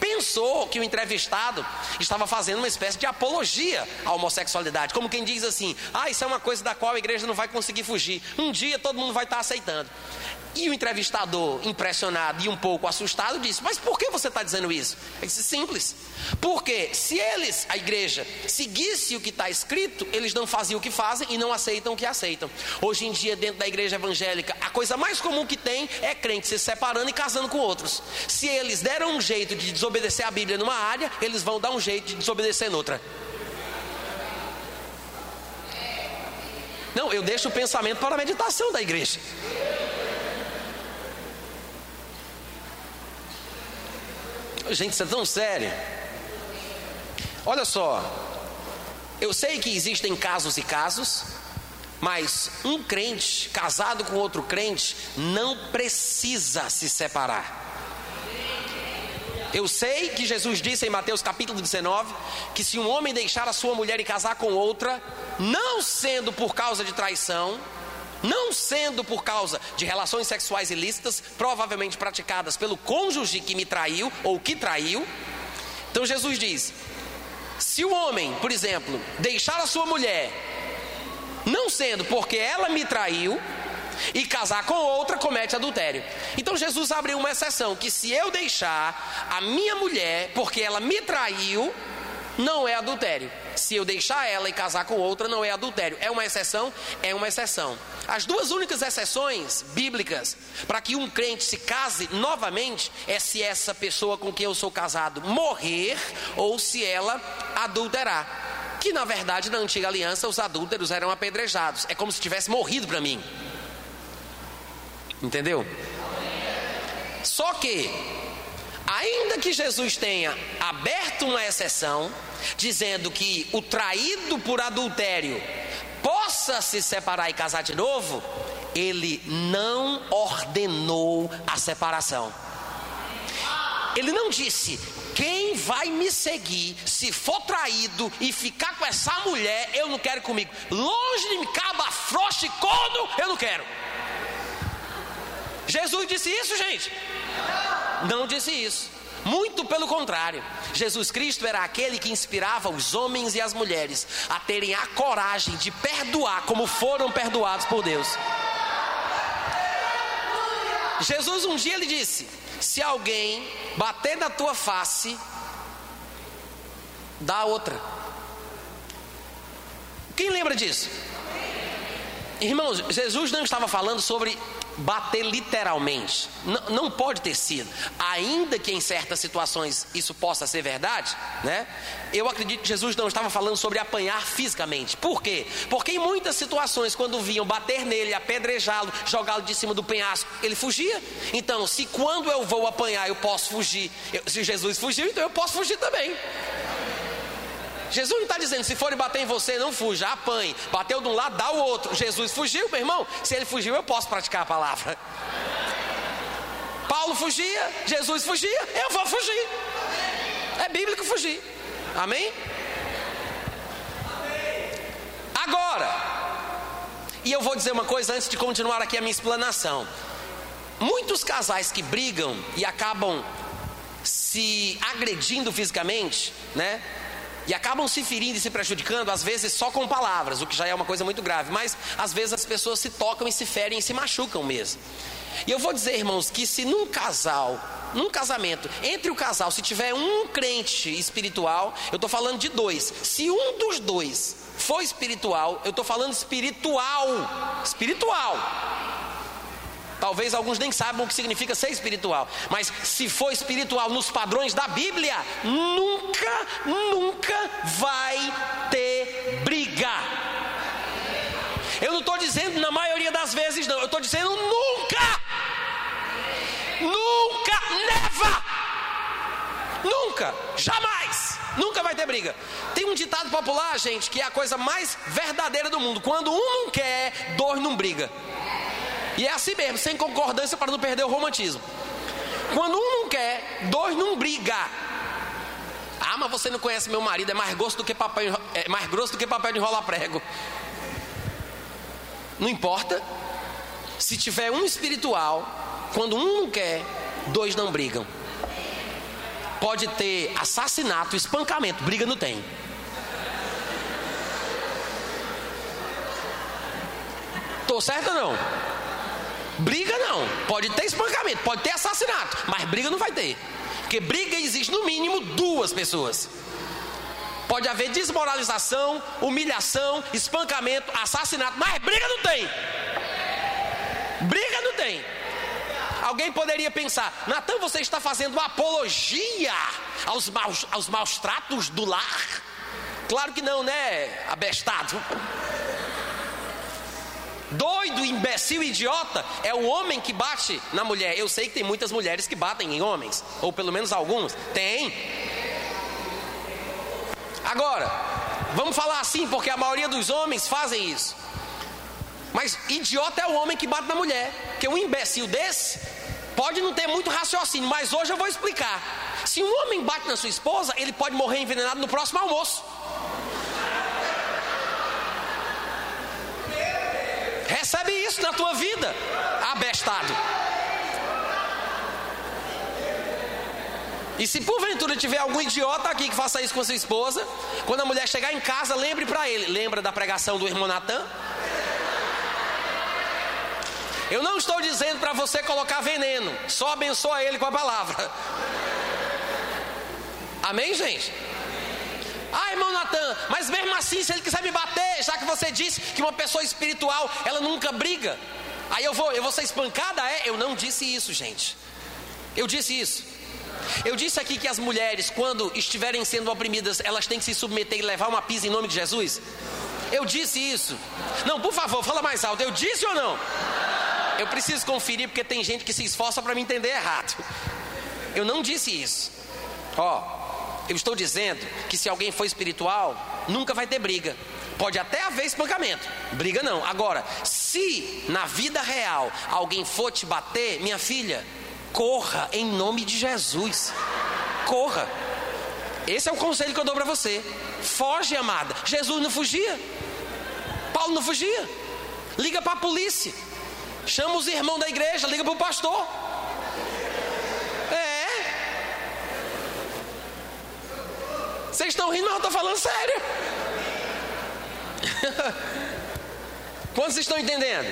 pensou que o entrevistado estava fazendo uma espécie de apologia à homossexualidade, como quem diz assim: ah, isso é uma coisa da qual a igreja não vai conseguir fugir. Um dia todo mundo vai estar aceitando. E o entrevistador, impressionado e um pouco assustado, disse: Mas por que você está dizendo isso? Ele disse: Simples. Porque se eles, a igreja, seguisse o que está escrito, eles não faziam o que fazem e não aceitam o que aceitam. Hoje em dia, dentro da igreja evangélica, a coisa mais comum que tem é crente se separando e casando com outros. Se eles deram um jeito de desobedecer a Bíblia numa área, eles vão dar um jeito de desobedecer noutra. Não, eu deixo o pensamento para a meditação da igreja. Gente, isso é tão sério. Olha só, eu sei que existem casos e casos, mas um crente casado com outro crente não precisa se separar. Eu sei que Jesus disse em Mateus capítulo 19 que se um homem deixar a sua mulher e casar com outra, não sendo por causa de traição, não sendo por causa de relações sexuais ilícitas, provavelmente praticadas pelo cônjuge que me traiu ou que traiu. Então Jesus diz: se o homem, por exemplo, deixar a sua mulher, não sendo porque ela me traiu, e casar com outra comete adultério. Então Jesus abriu uma exceção que se eu deixar a minha mulher porque ela me traiu, não é adultério. Se eu deixar ela e casar com outra, não é adultério. É uma exceção? É uma exceção. As duas únicas exceções bíblicas para que um crente se case novamente é se essa pessoa com quem eu sou casado morrer ou se ela adulterar. Que na verdade, na antiga aliança, os adúlteros eram apedrejados. É como se tivesse morrido para mim. Entendeu? Só que Ainda que Jesus tenha aberto uma exceção, dizendo que o traído por adultério possa se separar e casar de novo, ele não ordenou a separação. Ele não disse: quem vai me seguir, se for traído e ficar com essa mulher, eu não quero comigo. Longe de mim, caba, frouxa e corno, eu não quero. Jesus disse isso, gente? Não disse isso. Muito pelo contrário, Jesus Cristo era aquele que inspirava os homens e as mulheres a terem a coragem de perdoar como foram perdoados por Deus. Jesus um dia lhe disse: Se alguém bater na tua face, dá outra. Quem lembra disso? Irmãos, Jesus não estava falando sobre bater literalmente. Não, não pode ter sido. Ainda que em certas situações isso possa ser verdade, né? Eu acredito que Jesus não estava falando sobre apanhar fisicamente. Por quê? Porque em muitas situações, quando vinham bater nele, apedrejá-lo, jogá-lo de cima do penhasco, ele fugia. Então, se quando eu vou apanhar eu posso fugir, eu, se Jesus fugiu, então eu posso fugir também. Jesus não está dizendo, se forem bater em você, não fuja, apanhe. Bateu de um lado, dá o outro. Jesus fugiu, meu irmão. Se ele fugiu, eu posso praticar a palavra. Paulo fugia, Jesus fugia, eu vou fugir. É bíblico fugir. Amém? Agora, e eu vou dizer uma coisa antes de continuar aqui a minha explanação. Muitos casais que brigam e acabam se agredindo fisicamente, né? E acabam se ferindo e se prejudicando, às vezes só com palavras, o que já é uma coisa muito grave, mas às vezes as pessoas se tocam e se ferem e se machucam mesmo. E eu vou dizer, irmãos, que se num casal, num casamento, entre o casal, se tiver um crente espiritual, eu estou falando de dois, se um dos dois for espiritual, eu estou falando espiritual, espiritual. Talvez alguns nem saibam o que significa ser espiritual, mas se for espiritual nos padrões da Bíblia, nunca, nunca vai ter briga. Eu não estou dizendo na maioria das vezes, não, eu estou dizendo nunca, nunca, never, nunca, jamais, nunca vai ter briga. Tem um ditado popular, gente, que é a coisa mais verdadeira do mundo: quando um não quer, dois não briga. E é assim mesmo, sem concordância para não perder o romantismo. Quando um não quer, dois não briga. Ah, mas você não conhece meu marido, é mais grosso do que papel, é mais grosso do que papel de enrolar prego. Não importa. Se tiver um espiritual, quando um não quer, dois não brigam. Pode ter assassinato, espancamento, briga não tem. Tô certo ou não? Briga não. Pode ter espancamento, pode ter assassinato, mas briga não vai ter. Porque briga existe no mínimo duas pessoas. Pode haver desmoralização, humilhação, espancamento, assassinato, mas briga não tem. Briga não tem. Alguém poderia pensar, Natan, você está fazendo uma apologia aos maus, aos maus tratos do lar? Claro que não, né, abestado? Doido, imbecil, idiota é o homem que bate na mulher. Eu sei que tem muitas mulheres que batem em homens, ou pelo menos alguns. Tem. Agora, vamos falar assim, porque a maioria dos homens fazem isso. Mas idiota é o homem que bate na mulher. Que um imbecil desse pode não ter muito raciocínio, mas hoje eu vou explicar. Se um homem bate na sua esposa, ele pode morrer envenenado no próximo almoço. Recebe isso na tua vida, abestado. E se porventura tiver algum idiota aqui que faça isso com sua esposa, quando a mulher chegar em casa, lembre para ele: lembra da pregação do irmão Natan? Eu não estou dizendo para você colocar veneno, só abençoa ele com a palavra. Amém, gente? Ah, irmão Natan, mas mesmo assim, se ele quiser me bater, já que você disse que uma pessoa espiritual, ela nunca briga, aí eu vou, eu vou ser espancada? É, eu não disse isso, gente. Eu disse isso. Eu disse aqui que as mulheres, quando estiverem sendo oprimidas, elas têm que se submeter e levar uma pisa em nome de Jesus. Eu disse isso. Não, por favor, fala mais alto. Eu disse ou não? Eu preciso conferir porque tem gente que se esforça para me entender errado. Eu não disse isso. Ó, eu estou dizendo que se alguém for espiritual, nunca vai ter briga. Pode até haver espancamento, briga não. Agora, se na vida real alguém for te bater, minha filha, corra em nome de Jesus. Corra. Esse é o conselho que eu dou para você. Foge, amada. Jesus não fugia. Paulo não fugia. Liga para a polícia. Chama os irmãos da igreja, liga para o pastor. Vocês estão rindo, mas eu estou falando sério. Quantos estão entendendo?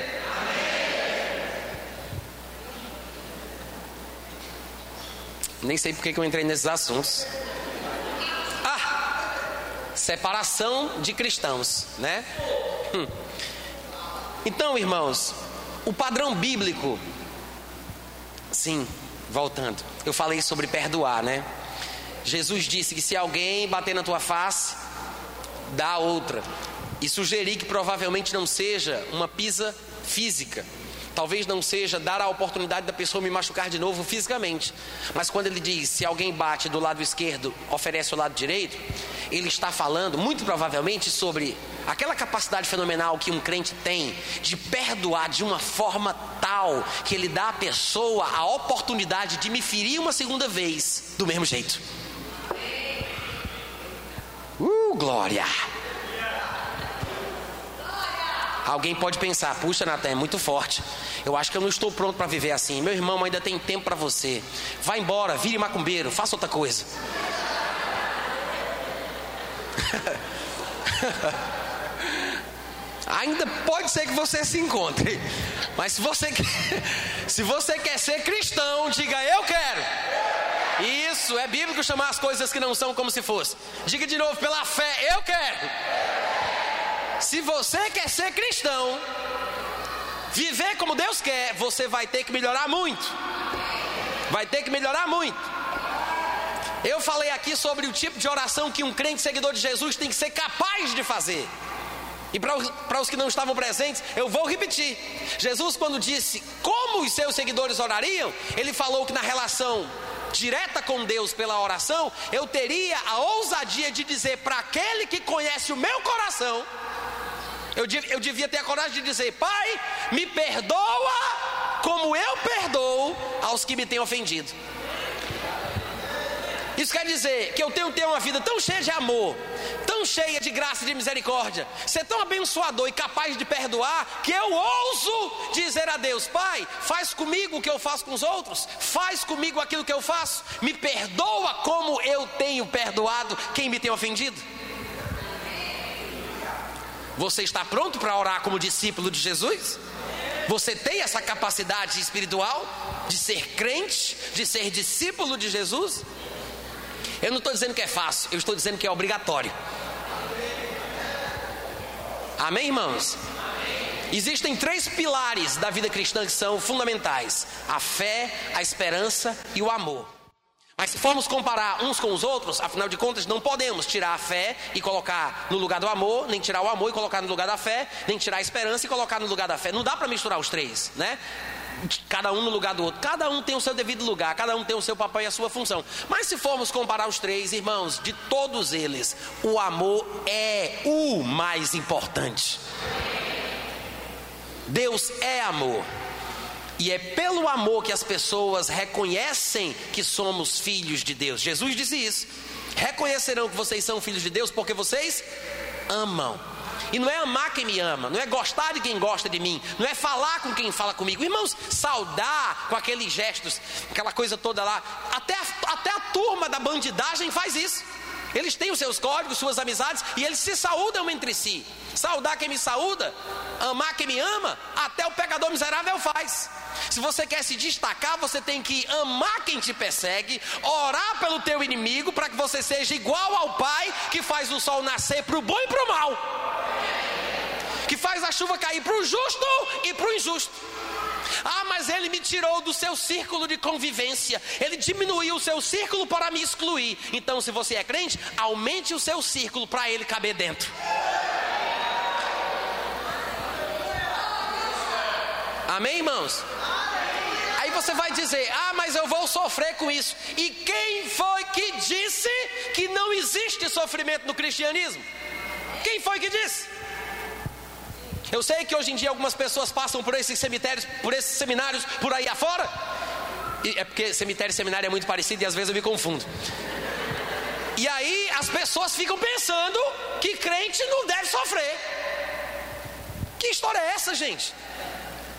Nem sei porque que eu entrei nesses assuntos. Ah, separação de cristãos, né? Hum. Então, irmãos, o padrão bíblico, sim, voltando, eu falei sobre perdoar, né? Jesus disse que se alguém bater na tua face, dá outra. E sugeri que provavelmente não seja uma pisa física. Talvez não seja dar a oportunidade da pessoa me machucar de novo fisicamente. Mas quando ele diz se alguém bate do lado esquerdo, oferece o lado direito, ele está falando muito provavelmente sobre aquela capacidade fenomenal que um crente tem de perdoar de uma forma tal que ele dá à pessoa a oportunidade de me ferir uma segunda vez do mesmo jeito. Glória! Alguém pode pensar, puxa, Natan, é muito forte. Eu acho que eu não estou pronto para viver assim. Meu irmão, ainda tem tempo para você. Vá embora, vire macumbeiro, faça outra coisa. Ainda pode ser que você se encontre. Mas se você, se você quer ser cristão, diga eu quero. Isso, é bíblico chamar as coisas que não são como se fosse. Diga de novo, pela fé, eu quero. Se você quer ser cristão, viver como Deus quer, você vai ter que melhorar muito. Vai ter que melhorar muito. Eu falei aqui sobre o tipo de oração que um crente seguidor de Jesus tem que ser capaz de fazer. E para os, para os que não estavam presentes, eu vou repetir. Jesus, quando disse como os seus seguidores orariam, ele falou que na relação direta com Deus pela oração, eu teria a ousadia de dizer para aquele que conhece o meu coração, eu, eu devia ter a coragem de dizer: Pai, me perdoa como eu perdoo aos que me têm ofendido. Isso quer dizer que eu tenho que ter uma vida tão cheia de amor, tão cheia de graça e de misericórdia, ser tão abençoador e capaz de perdoar, que eu ouso dizer a Deus: Pai, faz comigo o que eu faço com os outros, faz comigo aquilo que eu faço, me perdoa como eu tenho perdoado quem me tem ofendido. Você está pronto para orar como discípulo de Jesus? Você tem essa capacidade espiritual de ser crente, de ser discípulo de Jesus? Eu não estou dizendo que é fácil, eu estou dizendo que é obrigatório. Amém, irmãos? Existem três pilares da vida cristã que são fundamentais: a fé, a esperança e o amor. Mas se formos comparar uns com os outros, afinal de contas, não podemos tirar a fé e colocar no lugar do amor, nem tirar o amor e colocar no lugar da fé, nem tirar a esperança e colocar no lugar da fé. Não dá para misturar os três, né? cada um no lugar do outro. Cada um tem o seu devido lugar, cada um tem o seu papel e a sua função. Mas se formos comparar os três, irmãos, de todos eles, o amor é o mais importante. Deus é amor. E é pelo amor que as pessoas reconhecem que somos filhos de Deus. Jesus disse isso. Reconhecerão que vocês são filhos de Deus porque vocês amam. E não é amar quem me ama, não é gostar de quem gosta de mim, não é falar com quem fala comigo. Irmãos, saudar com aqueles gestos, aquela coisa toda lá. Até a, até a turma da bandidagem faz isso. Eles têm os seus códigos, suas amizades e eles se saúdam entre si. Saudar quem me saúda, amar quem me ama, até o pecador miserável faz. Se você quer se destacar, você tem que amar quem te persegue, orar pelo teu inimigo para que você seja igual ao Pai que faz o sol nascer para o bom e para o mal que faz a chuva cair para o justo e para o injusto. Ah, mas ele me tirou do seu círculo de convivência, ele diminuiu o seu círculo para me excluir. Então, se você é crente, aumente o seu círculo para ele caber dentro. Amém, irmãos? Aí você vai dizer: Ah, mas eu vou sofrer com isso. E quem foi que disse que não existe sofrimento no cristianismo? Quem foi que disse? Eu sei que hoje em dia algumas pessoas passam por esses cemitérios, por esses seminários por aí afora. E é porque cemitério e seminário é muito parecido e às vezes eu me confundo. E aí as pessoas ficam pensando que crente não deve sofrer. Que história é essa, gente?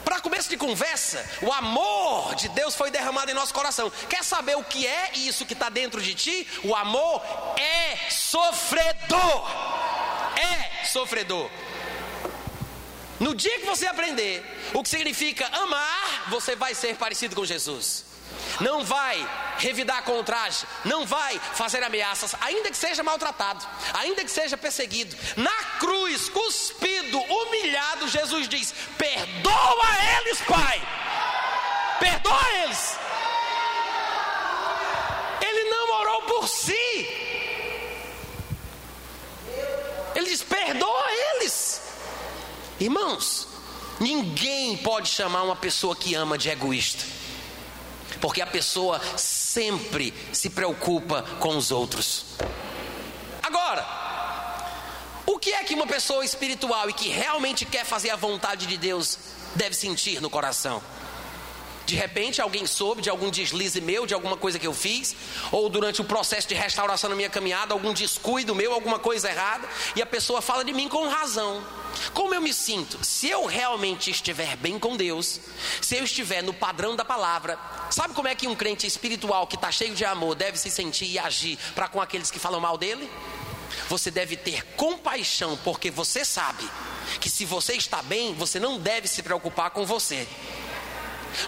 Para começo de conversa, o amor de Deus foi derramado em nosso coração. Quer saber o que é isso que está dentro de ti? O amor é sofredor. É sofredor. No dia que você aprender o que significa amar, você vai ser parecido com Jesus. Não vai revidar com não vai fazer ameaças, ainda que seja maltratado, ainda que seja perseguido. Na cruz, cuspido, humilhado, Jesus diz: Perdoa eles, Pai. Perdoa eles. Ele não orou por si. Ele diz: Perdoa eles. Irmãos, ninguém pode chamar uma pessoa que ama de egoísta, porque a pessoa sempre se preocupa com os outros. Agora, o que é que uma pessoa espiritual e que realmente quer fazer a vontade de Deus deve sentir no coração? De repente alguém soube de algum deslize meu, de alguma coisa que eu fiz, ou durante o processo de restauração na minha caminhada, algum descuido meu, alguma coisa errada, e a pessoa fala de mim com razão. Como eu me sinto? Se eu realmente estiver bem com Deus, se eu estiver no padrão da palavra, sabe como é que um crente espiritual que está cheio de amor deve se sentir e agir para com aqueles que falam mal dele? Você deve ter compaixão, porque você sabe que se você está bem, você não deve se preocupar com você.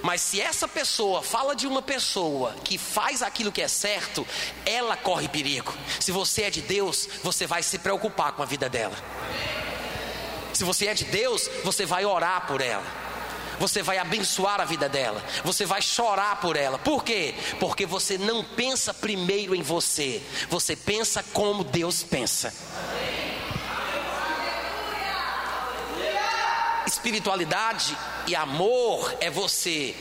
Mas se essa pessoa fala de uma pessoa que faz aquilo que é certo, ela corre perigo. Se você é de Deus, você vai se preocupar com a vida dela. Se você é de Deus, você vai orar por ela. Você vai abençoar a vida dela. Você vai chorar por ela. Por quê? Porque você não pensa primeiro em você. Você pensa como Deus pensa. Espiritualidade e amor é você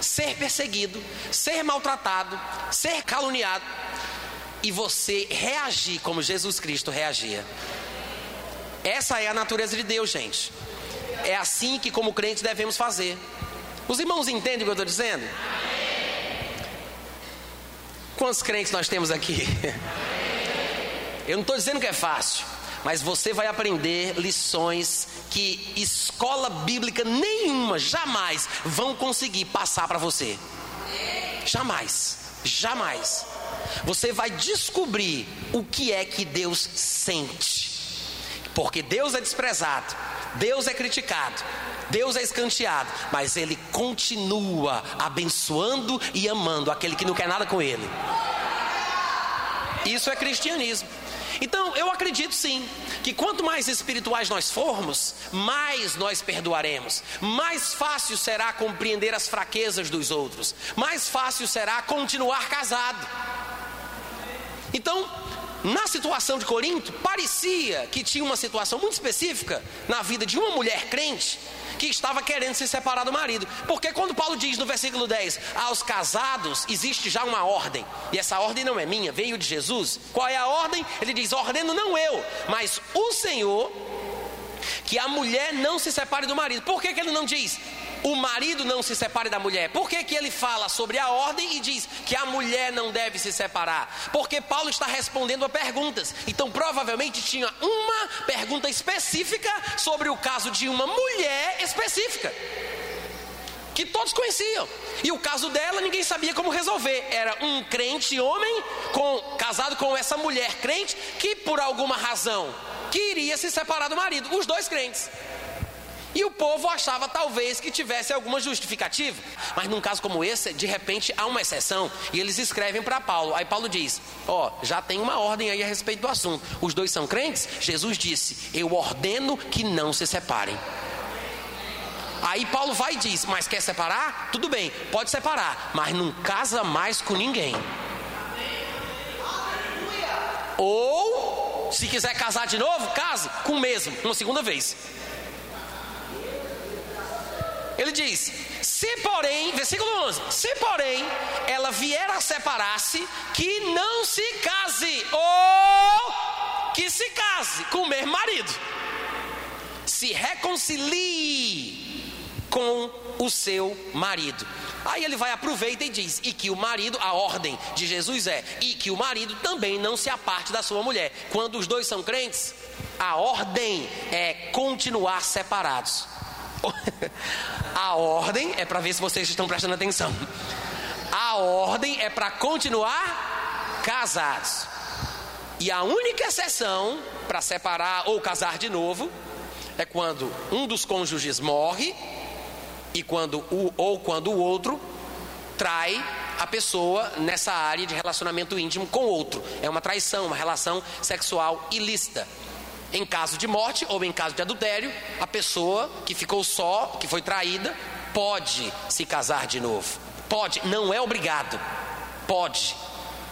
ser perseguido, ser maltratado, ser caluniado e você reagir como Jesus Cristo reagia. Essa é a natureza de Deus, gente. É assim que, como crentes, devemos fazer. Os irmãos entendem o que eu estou dizendo? Quantos crentes nós temos aqui? Eu não estou dizendo que é fácil, mas você vai aprender lições que escola bíblica nenhuma, jamais vão conseguir passar para você. Jamais, jamais. Você vai descobrir o que é que Deus sente. Porque Deus é desprezado, Deus é criticado, Deus é escanteado, mas Ele continua abençoando e amando aquele que não quer nada com Ele. Isso é cristianismo. Então, eu acredito sim, que quanto mais espirituais nós formos, mais nós perdoaremos, mais fácil será compreender as fraquezas dos outros, mais fácil será continuar casado. Então, na situação de Corinto, parecia que tinha uma situação muito específica na vida de uma mulher crente que estava querendo se separar do marido. Porque quando Paulo diz no versículo 10, aos casados existe já uma ordem, e essa ordem não é minha, veio de Jesus. Qual é a ordem? Ele diz: ordeno não eu, mas o Senhor, que a mulher não se separe do marido. Por que, que ele não diz? o marido não se separe da mulher. Por que, que ele fala sobre a ordem e diz que a mulher não deve se separar? Porque Paulo está respondendo a perguntas. Então, provavelmente tinha uma pergunta específica sobre o caso de uma mulher específica. Que todos conheciam. E o caso dela ninguém sabia como resolver. Era um crente homem com, casado com essa mulher crente que, por alguma razão, queria se separar do marido. Os dois crentes. E o povo achava talvez que tivesse alguma justificativa. Mas num caso como esse, de repente há uma exceção. E eles escrevem para Paulo. Aí Paulo diz: Ó, oh, já tem uma ordem aí a respeito do assunto. Os dois são crentes? Jesus disse: Eu ordeno que não se separem. Aí Paulo vai e diz: Mas quer separar? Tudo bem, pode separar, mas não casa mais com ninguém. Ou, se quiser casar de novo, case com o mesmo, uma segunda vez. Ele diz: se porém, versículo 11: se porém ela vier a separar-se, que não se case, ou que se case com o mesmo marido, se reconcilie com o seu marido. Aí ele vai aproveita e diz: e que o marido, a ordem de Jesus é, e que o marido também não se aparte da sua mulher. Quando os dois são crentes, a ordem é continuar separados. A ordem é para ver se vocês estão prestando atenção. A ordem é para continuar casados. E a única exceção para separar ou casar de novo é quando um dos cônjuges morre e quando o ou quando o outro trai a pessoa nessa área de relacionamento íntimo com outro. É uma traição, uma relação sexual ilícita. Em caso de morte ou em caso de adultério, a pessoa que ficou só, que foi traída, pode se casar de novo. Pode, não é obrigado. Pode.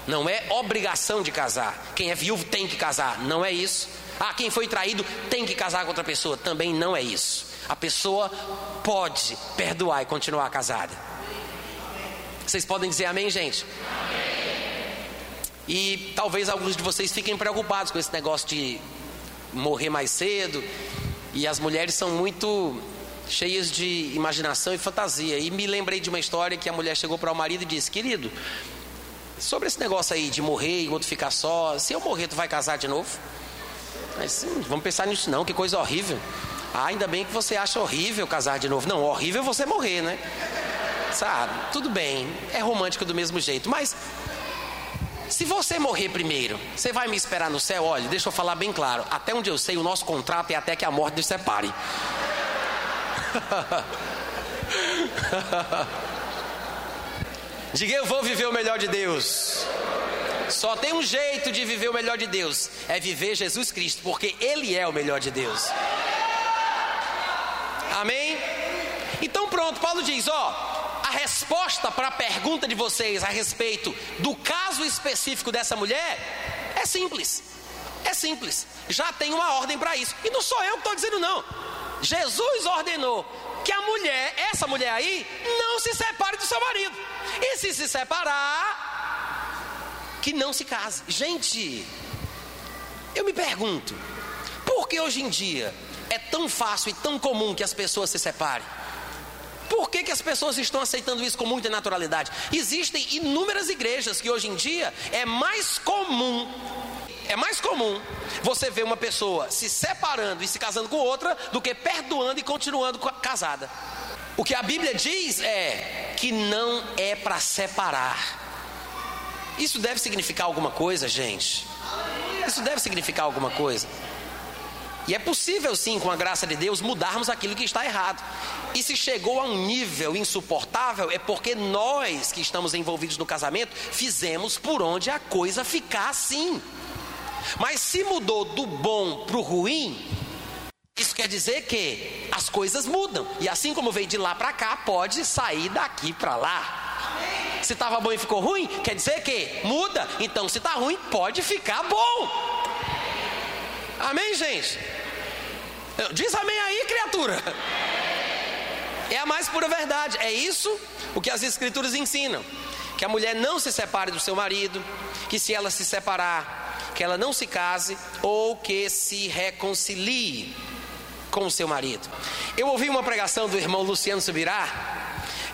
Não é obrigação de casar. Quem é viúvo tem que casar. Não é isso. Ah, quem foi traído tem que casar com outra pessoa. Também não é isso. A pessoa pode perdoar e continuar casada. Vocês podem dizer amém, gente? Amém. E talvez alguns de vocês fiquem preocupados com esse negócio de morrer mais cedo. E as mulheres são muito cheias de imaginação e fantasia. E me lembrei de uma história que a mulher chegou para o marido e disse: Querido, sobre esse negócio aí de morrer e outro ficar só, se eu morrer, tu vai casar de novo? Mas, vamos pensar nisso não, que coisa horrível. Ah, ainda bem que você acha horrível casar de novo. Não, horrível é você morrer, né? Sabe? Tudo bem, é romântico do mesmo jeito, mas Se você morrer primeiro, você vai me esperar no céu? Olha, deixa eu falar bem claro. Até onde eu sei, o nosso contrato é até que a morte nos separe. Diga, eu vou viver o melhor de Deus. Só tem um jeito de viver o melhor de Deus: é viver Jesus Cristo, porque Ele é o melhor de Deus. Amém? Então pronto, Paulo diz: ó, a resposta para a pergunta de vocês a respeito do caso específico dessa mulher é simples. É simples. Já tem uma ordem para isso. E não sou eu que estou dizendo, não. Jesus ordenou que a mulher, essa mulher aí, não se separe do seu marido. E se se separar, que não se case. Gente, eu me pergunto, por que hoje em dia é tão fácil e tão comum que as pessoas se separem? Por que, que as pessoas estão aceitando isso com muita naturalidade? Existem inúmeras igrejas que hoje em dia é mais comum, é mais comum você ver uma pessoa se separando e se casando com outra do que perdoando e continuando casada. O que a Bíblia diz é que não é para separar, isso deve significar alguma coisa, gente? Isso deve significar alguma coisa. E é possível sim, com a graça de Deus, mudarmos aquilo que está errado. E se chegou a um nível insuportável, é porque nós que estamos envolvidos no casamento fizemos por onde a coisa ficar assim. Mas se mudou do bom para o ruim, isso quer dizer que as coisas mudam. E assim como veio de lá para cá, pode sair daqui para lá. Se estava bom e ficou ruim, quer dizer que muda. Então, se está ruim, pode ficar bom. Amém, gente? Diz amém aí, criatura. É a mais pura verdade. É isso o que as escrituras ensinam. Que a mulher não se separe do seu marido, que se ela se separar, que ela não se case ou que se reconcilie com o seu marido. Eu ouvi uma pregação do irmão Luciano Subirá,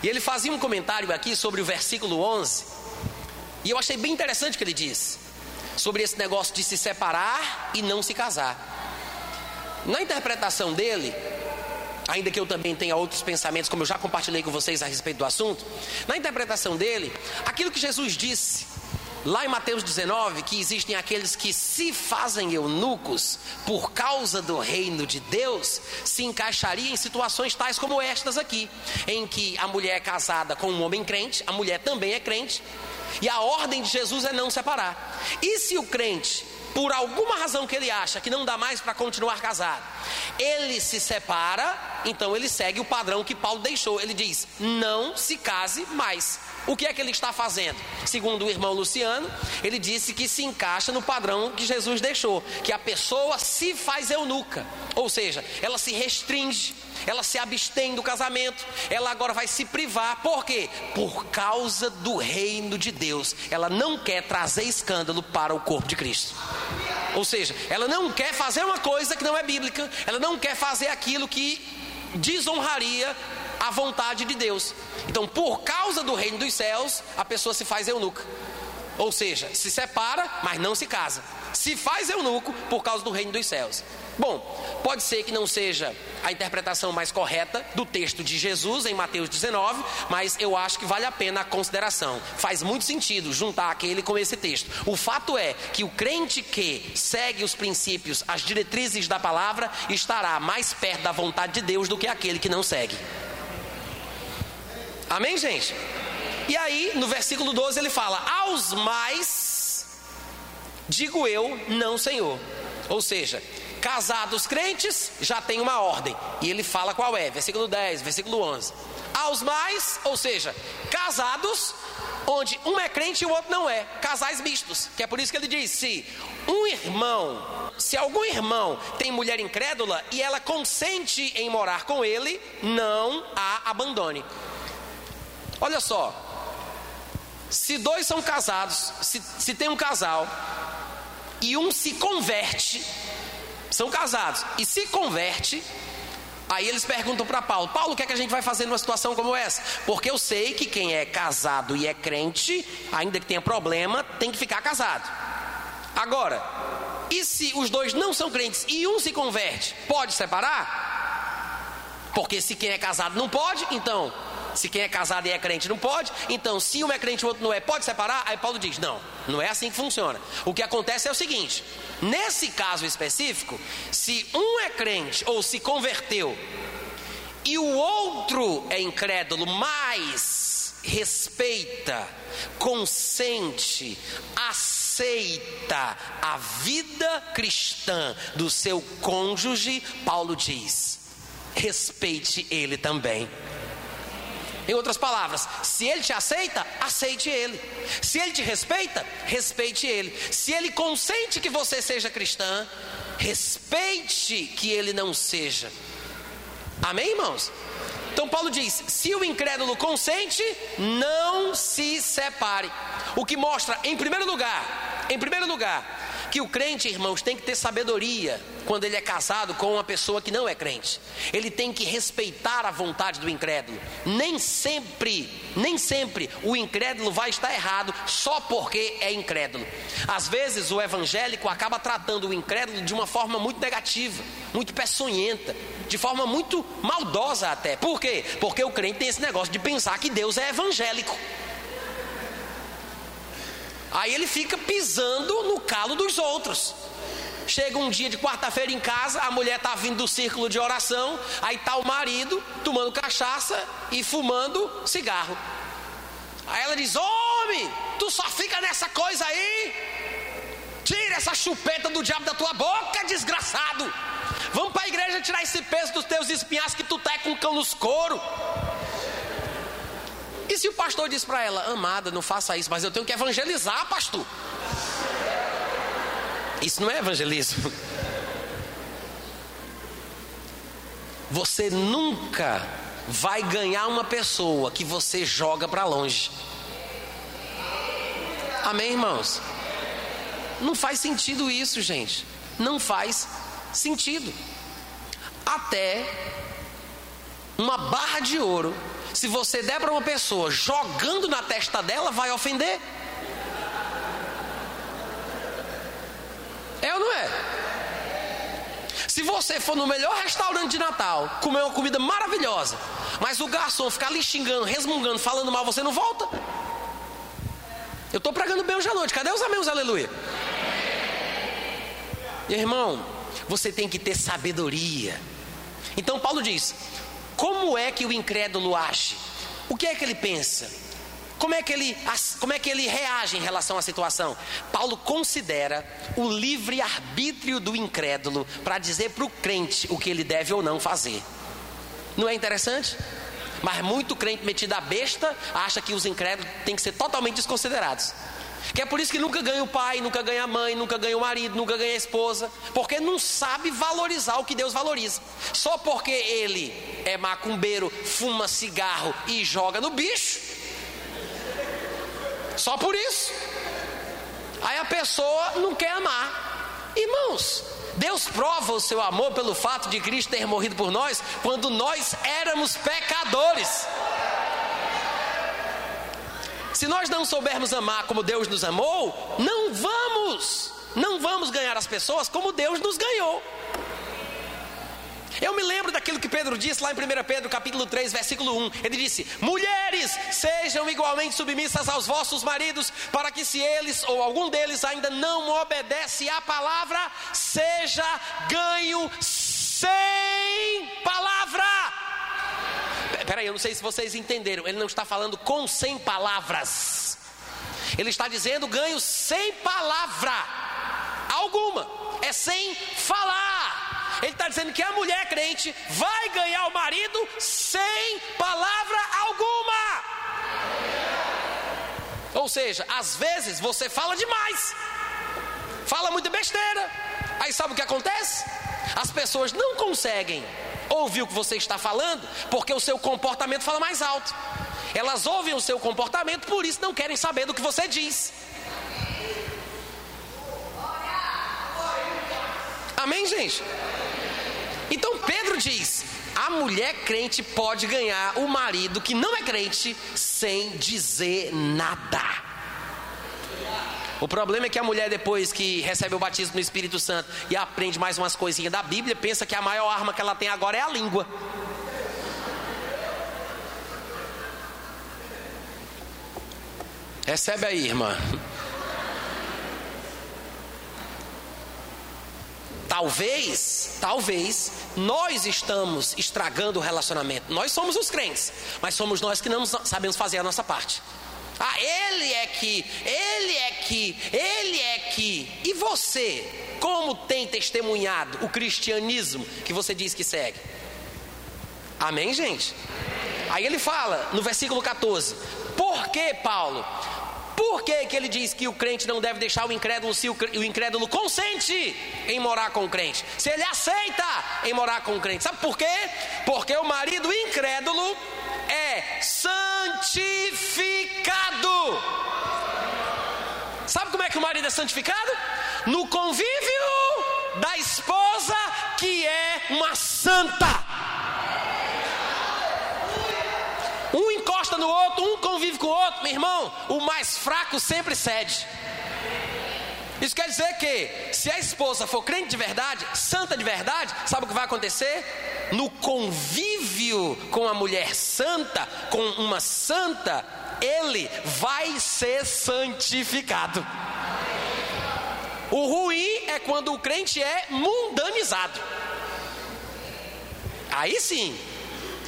e ele fazia um comentário aqui sobre o versículo 11. E eu achei bem interessante o que ele disse. Sobre esse negócio de se separar e não se casar. Na interpretação dele, ainda que eu também tenha outros pensamentos, como eu já compartilhei com vocês a respeito do assunto, na interpretação dele, aquilo que Jesus disse Lá em Mateus 19, que existem aqueles que se fazem eunucos por causa do reino de Deus, se encaixaria em situações tais como estas aqui, em que a mulher é casada com um homem crente, a mulher também é crente, e a ordem de Jesus é não separar. E se o crente, por alguma razão que ele acha que não dá mais para continuar casado, ele se separa, então ele segue o padrão que Paulo deixou. Ele diz: não se case mais. O que é que ele está fazendo? Segundo o irmão Luciano, ele disse que se encaixa no padrão que Jesus deixou, que a pessoa se faz eunuca, ou seja, ela se restringe, ela se abstém do casamento, ela agora vai se privar, por quê? Por causa do reino de Deus, ela não quer trazer escândalo para o corpo de Cristo. Ou seja, ela não quer fazer uma coisa que não é bíblica, ela não quer fazer aquilo que desonraria a vontade de Deus. Então, por causa do reino dos céus, a pessoa se faz eunuca. Ou seja, se separa, mas não se casa. Se faz eunuco por causa do reino dos céus. Bom, pode ser que não seja a interpretação mais correta do texto de Jesus em Mateus 19, mas eu acho que vale a pena a consideração. Faz muito sentido juntar aquele com esse texto. O fato é que o crente que segue os princípios, as diretrizes da palavra, estará mais perto da vontade de Deus do que aquele que não segue. Amém, gente? E aí, no versículo 12, ele fala: Aos mais, digo eu, não, Senhor. Ou seja, casados crentes já tem uma ordem. E ele fala qual é, versículo 10, versículo 11. Aos mais, ou seja, casados, onde um é crente e o outro não é. Casais mistos, que é por isso que ele diz: se um irmão, se algum irmão tem mulher incrédula e ela consente em morar com ele, não a abandone. Olha só, se dois são casados, se, se tem um casal e um se converte, são casados e se converte, aí eles perguntam para Paulo: Paulo, o que é que a gente vai fazer numa situação como essa? Porque eu sei que quem é casado e é crente, ainda que tenha problema, tem que ficar casado. Agora, e se os dois não são crentes e um se converte, pode separar? Porque se quem é casado não pode, então Se quem é casado e é crente não pode, então se um é crente e o outro não é, pode separar? Aí Paulo diz: não, não é assim que funciona. O que acontece é o seguinte: nesse caso específico, se um é crente ou se converteu e o outro é incrédulo, mas respeita, consente, aceita a vida cristã do seu cônjuge, Paulo diz: respeite ele também. Em outras palavras, se ele te aceita, aceite ele. Se ele te respeita, respeite ele. Se ele consente que você seja cristã, respeite que ele não seja. Amém, irmãos? Então Paulo diz: se o incrédulo consente, não se separe. O que mostra, em primeiro lugar, em primeiro lugar, que o crente, irmãos, tem que ter sabedoria quando ele é casado com uma pessoa que não é crente. Ele tem que respeitar a vontade do incrédulo. Nem sempre, nem sempre o incrédulo vai estar errado só porque é incrédulo. Às vezes o evangélico acaba tratando o incrédulo de uma forma muito negativa, muito peçonhenta, de forma muito maldosa até. Por quê? Porque o crente tem esse negócio de pensar que Deus é evangélico. Aí ele fica pisando no calo dos outros. Chega um dia de quarta-feira em casa, a mulher está vindo do círculo de oração, aí está o marido tomando cachaça e fumando cigarro. Aí ela diz: Homem, tu só fica nessa coisa aí. Tira essa chupeta do diabo da tua boca, desgraçado. Vamos para a igreja tirar esse peso dos teus espinhos que tu tá com cão nos couro. E se o pastor diz para ela, amada, não faça isso, mas eu tenho que evangelizar, pastor. Isso não é evangelismo. Você nunca vai ganhar uma pessoa que você joga para longe. Amém, irmãos? Não faz sentido isso, gente. Não faz sentido. Até uma barra de ouro se você der para uma pessoa jogando na testa dela, vai ofender. É ou não é? Se você for no melhor restaurante de Natal, comer uma comida maravilhosa, mas o garçom ficar lhe xingando, resmungando, falando mal, você não volta? Eu estou pregando bem hoje à noite. Cadê os amigos? Aleluia. Irmão, você tem que ter sabedoria. Então Paulo diz: como é que o incrédulo age? O que é que ele pensa? Como é que ele, como é que ele reage em relação à situação? Paulo considera o livre arbítrio do incrédulo para dizer para o crente o que ele deve ou não fazer. Não é interessante? Mas muito crente metido a besta acha que os incrédulos têm que ser totalmente desconsiderados. Que é por isso que nunca ganha o pai, nunca ganha a mãe, nunca ganha o marido, nunca ganha a esposa, porque não sabe valorizar o que Deus valoriza. Só porque ele é macumbeiro, fuma cigarro e joga no bicho. Só por isso. Aí a pessoa não quer amar. Irmãos, Deus prova o seu amor pelo fato de Cristo ter morrido por nós quando nós éramos pecadores. Se nós não soubermos amar como Deus nos amou, não vamos, não vamos ganhar as pessoas como Deus nos ganhou. Eu me lembro daquilo que Pedro disse lá em 1 Pedro capítulo 3, versículo 1. Ele disse: Mulheres, sejam igualmente submissas aos vossos maridos, para que se eles ou algum deles ainda não obedece à palavra, seja ganho sem palavra. Peraí, eu não sei se vocês entenderam. Ele não está falando com sem palavras. Ele está dizendo ganho sem palavra alguma. É sem falar. Ele está dizendo que a mulher crente vai ganhar o marido sem palavra alguma. Ou seja, às vezes você fala demais, fala muita besteira. Aí sabe o que acontece? As pessoas não conseguem ouvir o que você está falando, porque o seu comportamento fala mais alto. Elas ouvem o seu comportamento, por isso não querem saber do que você diz. Amém, gente? Então Pedro diz: a mulher crente pode ganhar o marido que não é crente sem dizer nada. O problema é que a mulher, depois que recebe o batismo no Espírito Santo e aprende mais umas coisinhas da Bíblia, pensa que a maior arma que ela tem agora é a língua. Recebe aí, irmã. Talvez, talvez, nós estamos estragando o relacionamento. Nós somos os crentes, mas somos nós que não sabemos fazer a nossa parte. Ah, ele é que, ele é que, ele é que. E você, como tem testemunhado o cristianismo que você diz que segue? Amém, gente? Aí ele fala no versículo 14: Por que, Paulo? Por que, que ele diz que o crente não deve deixar o incrédulo se o, incrédulo consente em morar com o crente? Se ele aceita em morar com o crente. Sabe por quê? Porque o marido incrédulo é santificado. Sabe como é que o marido é santificado? No convívio da esposa que é uma santa. Um encosta no outro, um convive com o outro, meu irmão. O mais fraco sempre cede. Isso quer dizer que, se a esposa for crente de verdade, santa de verdade, sabe o que vai acontecer? No convívio com a mulher santa, com uma santa, ele vai ser santificado. O ruim é quando o crente é mundanizado. Aí sim,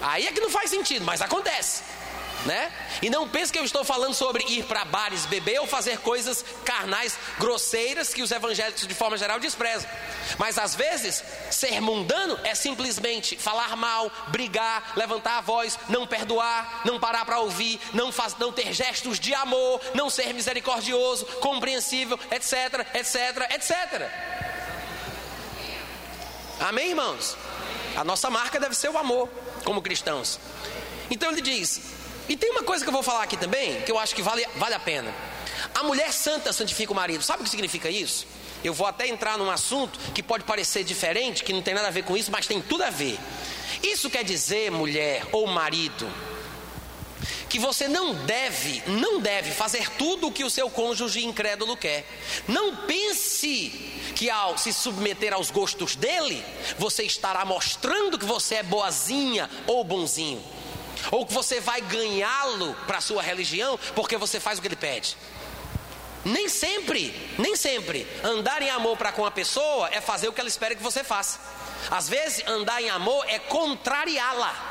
Aí é que não faz sentido, mas acontece. Né? E não pense que eu estou falando sobre ir para bares, beber ou fazer coisas carnais, grosseiras que os evangélicos de forma geral desprezam. Mas às vezes, ser mundano é simplesmente falar mal, brigar, levantar a voz, não perdoar, não parar para ouvir, não, faz, não ter gestos de amor, não ser misericordioso, compreensível, etc, etc, etc. Amém, irmãos? A nossa marca deve ser o amor como cristãos. Então ele diz, e tem uma coisa que eu vou falar aqui também, que eu acho que vale, vale a pena. A mulher santa santifica o marido. Sabe o que significa isso? Eu vou até entrar num assunto que pode parecer diferente, que não tem nada a ver com isso, mas tem tudo a ver. Isso quer dizer, mulher ou marido, que você não deve, não deve fazer tudo o que o seu cônjuge incrédulo quer. Não pense que ao se submeter aos gostos dele, você estará mostrando que você é boazinha ou bonzinho. Ou que você vai ganhá-lo para a sua religião porque você faz o que ele pede. Nem sempre, nem sempre, andar em amor para com a pessoa é fazer o que ela espera que você faça. Às vezes, andar em amor é contrariá-la.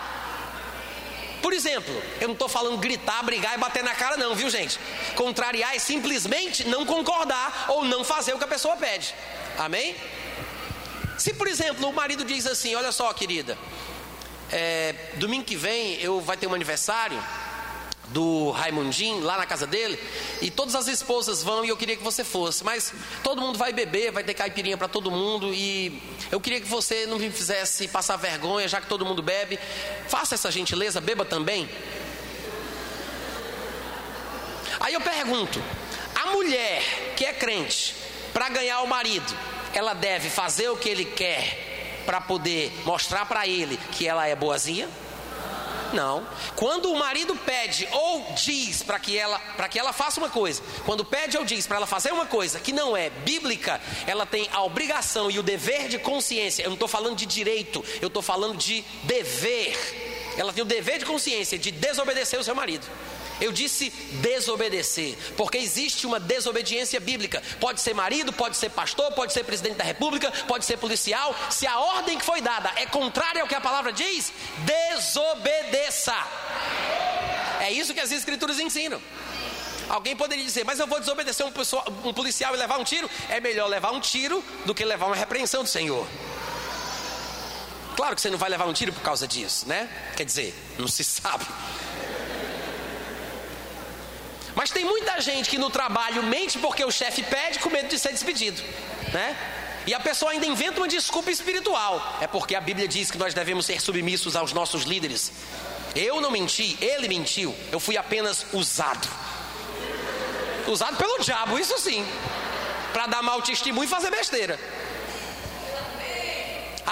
Por exemplo, eu não estou falando gritar, brigar e bater na cara, não, viu gente? Contrariar é simplesmente não concordar ou não fazer o que a pessoa pede. Amém? Se, por exemplo, o marido diz assim: Olha só, querida, é, domingo que vem eu vai ter um aniversário do Raimundinho lá na casa dele e todas as esposas vão e eu queria que você fosse, mas todo mundo vai beber, vai ter caipirinha para todo mundo e eu queria que você não me fizesse passar vergonha, já que todo mundo bebe. Faça essa gentileza, beba também. Aí eu pergunto: a mulher que é crente, para ganhar o marido, ela deve fazer o que ele quer para poder mostrar para ele que ela é boazinha? Não. Quando o marido pede ou diz para que ela para que ela faça uma coisa, quando pede ou diz para ela fazer uma coisa que não é bíblica, ela tem a obrigação e o dever de consciência. Eu não estou falando de direito, eu estou falando de dever. Ela tem o dever de consciência de desobedecer o seu marido. Eu disse desobedecer, porque existe uma desobediência bíblica. Pode ser marido, pode ser pastor, pode ser presidente da república, pode ser policial. Se a ordem que foi dada é contrária ao que a palavra diz, desobedeça. É isso que as escrituras ensinam. Alguém poderia dizer, mas eu vou desobedecer um, pessoa, um policial e levar um tiro? É melhor levar um tiro do que levar uma repreensão do Senhor. Claro que você não vai levar um tiro por causa disso, né? Quer dizer, não se sabe. Mas tem muita gente que no trabalho mente porque o chefe pede com medo de ser despedido, né? E a pessoa ainda inventa uma desculpa espiritual. É porque a Bíblia diz que nós devemos ser submissos aos nossos líderes. Eu não menti, ele mentiu. Eu fui apenas usado. Usado pelo diabo, isso sim. Para dar mau testemunho e fazer besteira.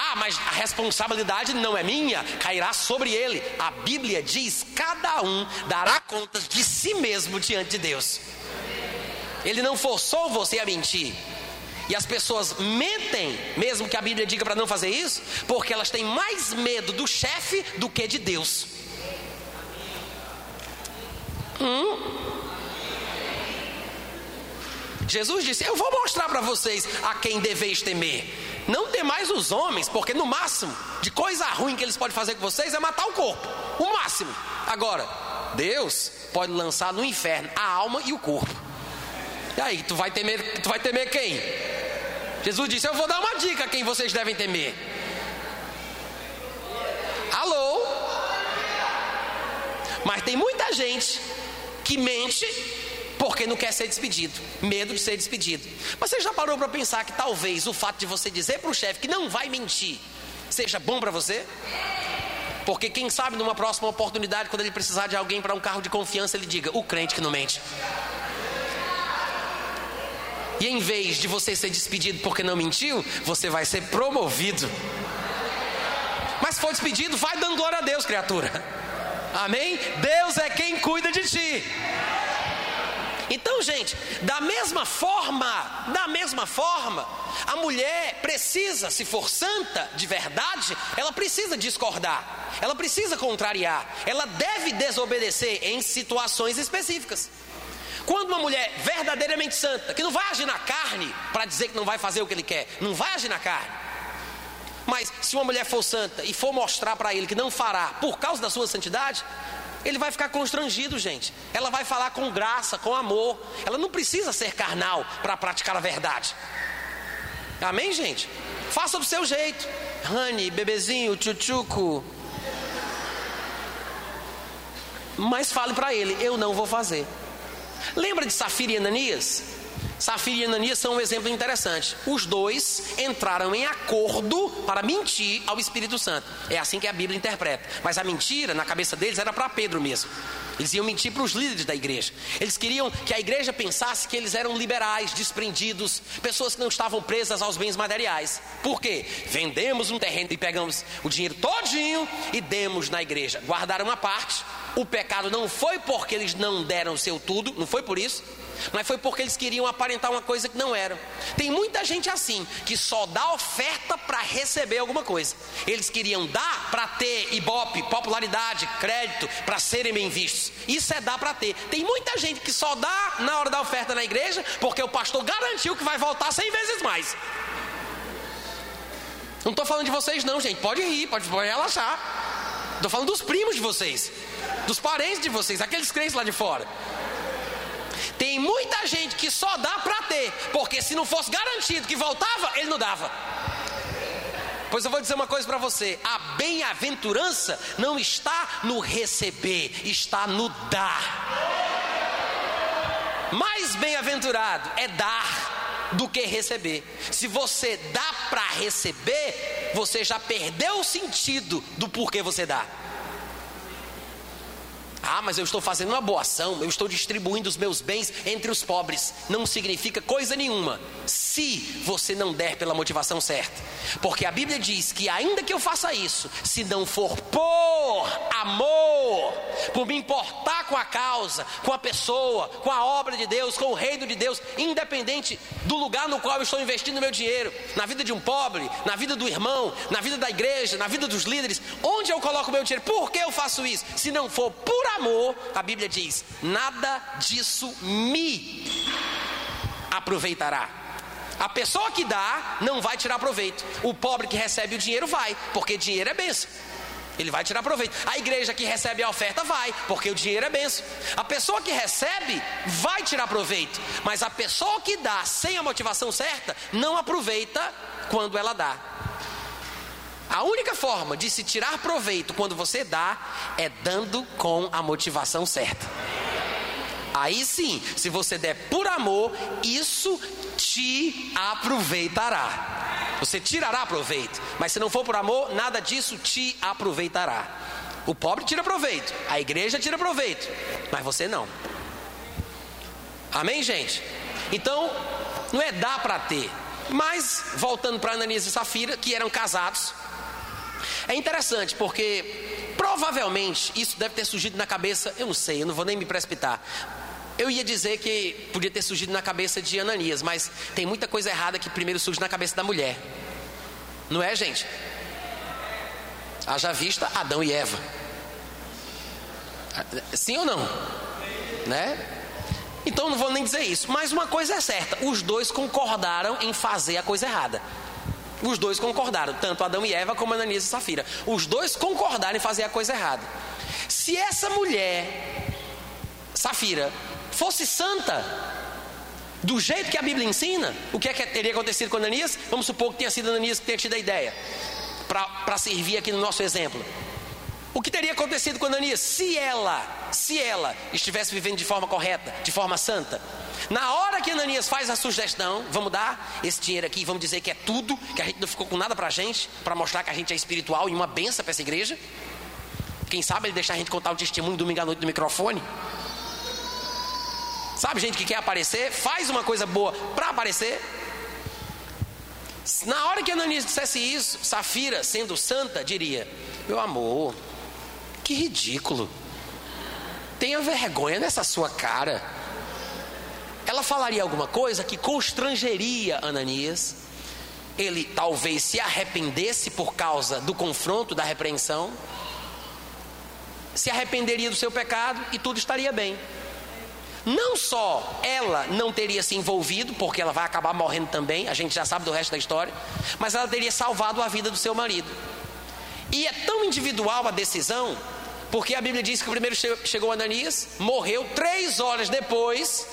Ah, mas a responsabilidade não é minha, cairá sobre ele. A Bíblia diz: cada um dará contas de si mesmo diante de Deus. Ele não forçou você a mentir. E as pessoas mentem, mesmo que a Bíblia diga para não fazer isso, porque elas têm mais medo do chefe do que de Deus. Hum? Jesus disse: Eu vou mostrar para vocês a quem deveis temer. Não temais os homens, porque no máximo de coisa ruim que eles podem fazer com vocês é matar o corpo. O máximo. Agora, Deus pode lançar no inferno a alma e o corpo. E aí, tu vai temer, tu vai temer quem? Jesus disse: Eu vou dar uma dica a quem vocês devem temer. Alô? Mas tem muita gente que mente porque não quer ser despedido, medo de ser despedido. Mas você já parou para pensar que talvez o fato de você dizer para o chefe que não vai mentir seja bom para você? Porque quem sabe numa próxima oportunidade, quando ele precisar de alguém para um carro de confiança, ele diga: o crente que não mente. E em vez de você ser despedido porque não mentiu, você vai ser promovido. Mas se for despedido, vai dando glória a Deus, criatura. Amém? Deus é quem cuida de ti. Então, gente, da mesma forma, da mesma forma, a mulher precisa, se for santa de verdade, ela precisa discordar, ela precisa contrariar, ela deve desobedecer em situações específicas. Quando uma mulher verdadeiramente santa, que não vai agir na carne para dizer que não vai fazer o que ele quer, não vai agir na carne. Mas se uma mulher for santa e for mostrar para ele que não fará por causa da sua santidade, ele vai ficar constrangido, gente. Ela vai falar com graça, com amor. Ela não precisa ser carnal para praticar a verdade. Amém, gente? Faça do seu jeito. Rani, bebezinho, tchutchuco. Mas fale para ele: eu não vou fazer. Lembra de Safira e Ananias? Safira e Ananias são um exemplo interessante. Os dois entraram em acordo para mentir ao Espírito Santo. É assim que a Bíblia interpreta. Mas a mentira, na cabeça deles, era para Pedro mesmo. Eles iam mentir para os líderes da igreja. Eles queriam que a igreja pensasse que eles eram liberais, desprendidos, pessoas que não estavam presas aos bens materiais. Por quê? Vendemos um terreno e pegamos o dinheiro todinho e demos na igreja. Guardaram uma parte. O pecado não foi porque eles não deram o seu tudo, não foi por isso mas foi porque eles queriam aparentar uma coisa que não eram. Tem muita gente assim, que só dá oferta para receber alguma coisa. Eles queriam dar para ter ibope, popularidade, crédito, para serem bem vistos. Isso é dar para ter. Tem muita gente que só dá na hora da oferta na igreja, porque o pastor garantiu que vai voltar cem vezes mais. Não estou falando de vocês, não, gente. Pode rir, pode, pode relaxar. Estou falando dos primos de vocês, dos parentes de vocês, aqueles crentes lá de fora. Tem muita gente que só dá para ter, porque se não fosse garantido que voltava, ele não dava. Pois eu vou dizer uma coisa para você: a bem-aventurança não está no receber, está no dar. Mais bem-aventurado é dar do que receber. Se você dá para receber, você já perdeu o sentido do porquê você dá. Ah, mas eu estou fazendo uma boa ação, eu estou distribuindo os meus bens entre os pobres. Não significa coisa nenhuma se você não der pela motivação certa. Porque a Bíblia diz que, ainda que eu faça isso, se não for por amor, por me importar com a causa, com a pessoa, com a obra de Deus, com o reino de Deus, independente do lugar no qual eu estou investindo meu dinheiro, na vida de um pobre, na vida do irmão, na vida da igreja, na vida dos líderes, onde eu coloco meu dinheiro? Por que eu faço isso? Se não for por amor, a Bíblia diz: nada disso me aproveitará. A pessoa que dá não vai tirar proveito. O pobre que recebe o dinheiro vai, porque dinheiro é benção. Ele vai tirar proveito. A igreja que recebe a oferta vai, porque o dinheiro é benção. A pessoa que recebe vai tirar proveito, mas a pessoa que dá sem a motivação certa não aproveita quando ela dá. A única forma de se tirar proveito quando você dá é dando com a motivação certa. Aí sim, se você der por amor, isso te aproveitará. Você tirará proveito, mas se não for por amor, nada disso te aproveitará. O pobre tira proveito, a igreja tira proveito, mas você não. Amém, gente? Então, não é dar para ter. Mas, voltando para Ananias e Safira, que eram casados, é interessante porque provavelmente isso deve ter surgido na cabeça, eu não sei, eu não vou nem me precipitar. Eu ia dizer que podia ter surgido na cabeça de Ananias, mas tem muita coisa errada que primeiro surge na cabeça da mulher. Não é, gente? Haja vista Adão e Eva. Sim ou não? Né? Então não vou nem dizer isso. Mas uma coisa é certa: os dois concordaram em fazer a coisa errada. Os dois concordaram, tanto Adão e Eva como Ananias e Safira. Os dois concordaram em fazer a coisa errada. Se essa mulher, Safira, fosse santa, do jeito que a Bíblia ensina, o que é que teria acontecido com Ananias? Vamos supor que tenha sido Ananias que tenha tido a ideia, para servir aqui no nosso exemplo. O que teria acontecido com Ananias se ela, se ela estivesse vivendo de forma correta, de forma santa? Na hora que Ananias faz a sugestão, vamos dar esse dinheiro aqui, vamos dizer que é tudo, que a gente não ficou com nada para a gente, para mostrar que a gente é espiritual e uma benção para essa igreja. Quem sabe ele deixar a gente contar o testemunho domingo à noite no microfone. Sabe gente que quer aparecer, faz uma coisa boa para aparecer. Na hora que Ananias dissesse isso, Safira, sendo santa, diria: Meu amor, que ridículo. Tenha vergonha nessa sua cara. Ela falaria alguma coisa que constrangeria Ananias. Ele talvez se arrependesse por causa do confronto, da repreensão. Se arrependeria do seu pecado e tudo estaria bem. Não só ela não teria se envolvido, porque ela vai acabar morrendo também, a gente já sabe do resto da história, mas ela teria salvado a vida do seu marido. E é tão individual a decisão porque a Bíblia diz que o primeiro chegou Ananias, morreu, três horas depois,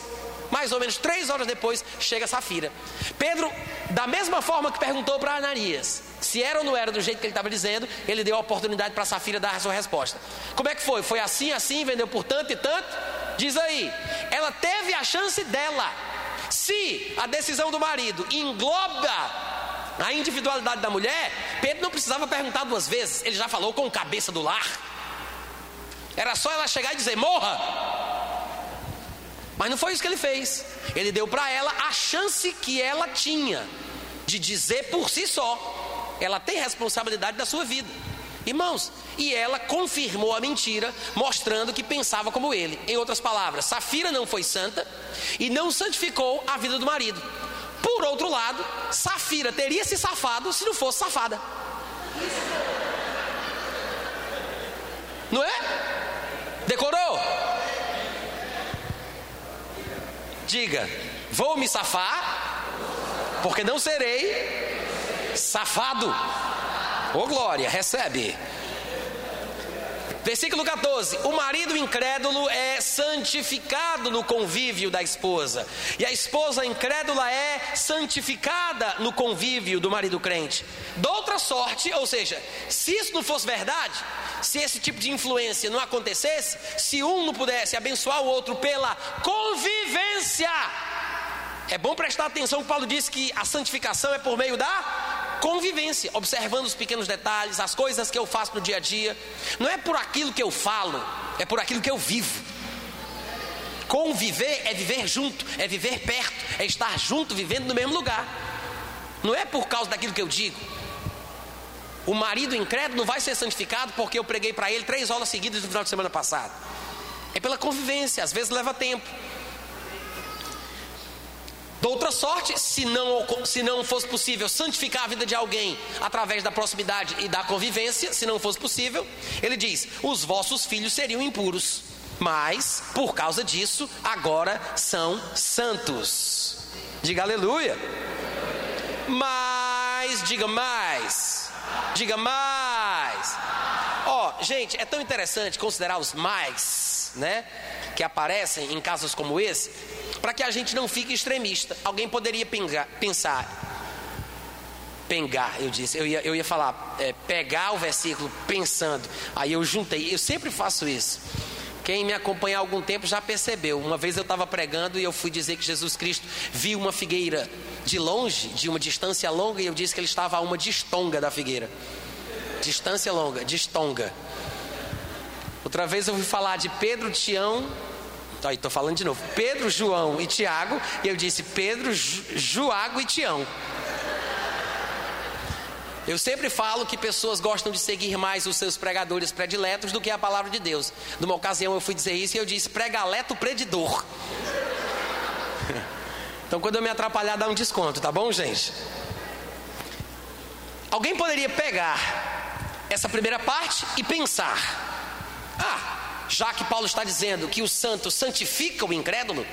mais ou menos três horas depois, chega Safira. Pedro, da mesma forma que perguntou para Ananias se era ou não era do jeito que ele estava dizendo, ele deu a oportunidade para Safira dar a sua resposta. Como é que foi? Foi assim, assim, vendeu por tanto e tanto? Diz aí, ela teve a chance dela. Se a decisão do marido engloba a individualidade da mulher, Pedro não precisava perguntar duas vezes, ele já falou com cabeça do lar. Era só ela chegar e dizer: morra. Mas não foi isso que ele fez. Ele deu para ela a chance que ela tinha de dizer por si só. Ela tem responsabilidade da sua vida. Irmãos, e ela confirmou a mentira, mostrando que pensava como ele. Em outras palavras, Safira não foi santa e não santificou a vida do marido. Por outro lado, Safira teria se safado se não fosse safada. Não é? Decorou? Diga, vou me safar, porque não serei safado. Ô oh, glória, recebe. Versículo 14: O marido incrédulo é santificado no convívio da esposa, e a esposa incrédula é santificada no convívio do marido crente. De outra sorte, ou seja, se isso não fosse verdade, se esse tipo de influência não acontecesse, se um não pudesse abençoar o outro pela convivência, é bom prestar atenção que Paulo disse que a santificação é por meio da convivência, observando os pequenos detalhes, as coisas que eu faço no dia a dia. Não é por aquilo que eu falo, é por aquilo que eu vivo. Conviver é viver junto, é viver perto, é estar junto, vivendo no mesmo lugar. Não é por causa daquilo que eu digo. O marido incrédulo não vai ser santificado porque eu preguei para ele três aulas seguidas no final de semana passado. É pela convivência, às vezes leva tempo. De outra sorte, se não, se não fosse possível santificar a vida de alguém através da proximidade e da convivência, se não fosse possível, ele diz: os vossos filhos seriam impuros, mas por causa disso agora são santos. Diga aleluia. Mas, diga mais, diga mais. Ó, oh, gente, é tão interessante considerar os mais, né, que aparecem em casos como esse para que a gente não fique extremista. Alguém poderia pensar, pengar, eu disse, eu ia, eu ia falar, é, pegar o versículo pensando, aí eu juntei, eu sempre faço isso. Quem me acompanha há algum tempo já percebeu. Uma vez eu estava pregando e eu fui dizer que Jesus Cristo viu uma figueira de longe, de uma distância longa, e eu disse que ele estava a uma distonga da figueira. Distância longa, distonga. Outra vez eu ouvi falar de Pedro, Tião Aí estou falando de novo. Pedro, João e Tiago. E eu disse Pedro, Joago e Tião. Eu sempre falo que pessoas gostam de seguir mais os seus pregadores prediletos do que a palavra de Deus. Numa ocasião eu fui dizer isso e eu disse pregaleto predidor. Então quando eu me atrapalhar dá um desconto, tá bom, gente? Alguém poderia pegar essa primeira parte e pensar: ah, já que Paulo está dizendo que o santo santifica o incrédulo,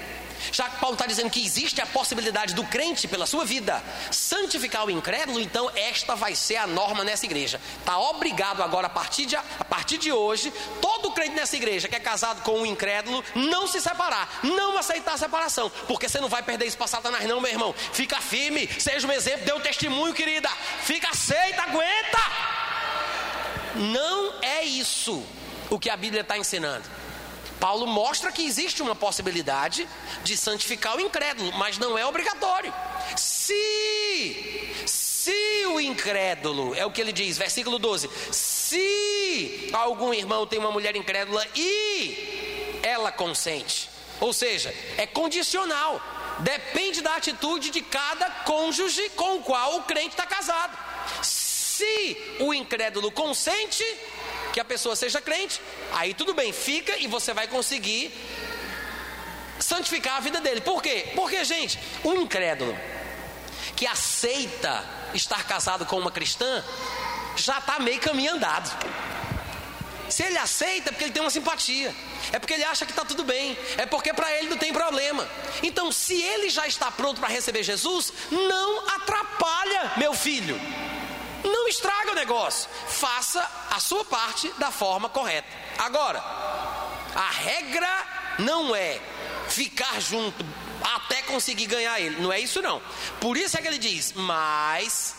Já que Paulo está dizendo que existe a possibilidade do crente, pela sua vida, santificar o incrédulo, então esta vai ser a norma nessa igreja. Está obrigado agora, a partir, de, a partir de hoje, todo crente nessa igreja que é casado com um incrédulo, não se separar, não aceitar a separação, porque você não vai perder isso para Satanás, não, meu irmão. Fica firme, seja um exemplo, dê um testemunho, querida. Fica aceita, aguenta. Não é isso o que a Bíblia está ensinando. Paulo mostra que existe uma possibilidade de santificar o incrédulo, mas não é obrigatório. Se, se o incrédulo, é o que ele diz, versículo 12: se algum irmão tem uma mulher incrédula e ela consente, ou seja, é condicional, depende da atitude de cada cônjuge com o qual o crente está casado. Se o incrédulo consente, que a pessoa seja crente, aí tudo bem, fica e você vai conseguir santificar a vida dele. Por quê? Porque, gente, um incrédulo que aceita estar casado com uma cristã já está meio caminho andado. Se ele aceita, é porque ele tem uma simpatia, é porque ele acha que está tudo bem, é porque para ele não tem problema. Então, se ele já está pronto para receber Jesus, não atrapalha, meu filho. Não estraga o negócio. Faça a sua parte da forma correta. Agora, a regra não é ficar junto até conseguir ganhar ele. Não é isso não. Por isso é que ele diz: "Mas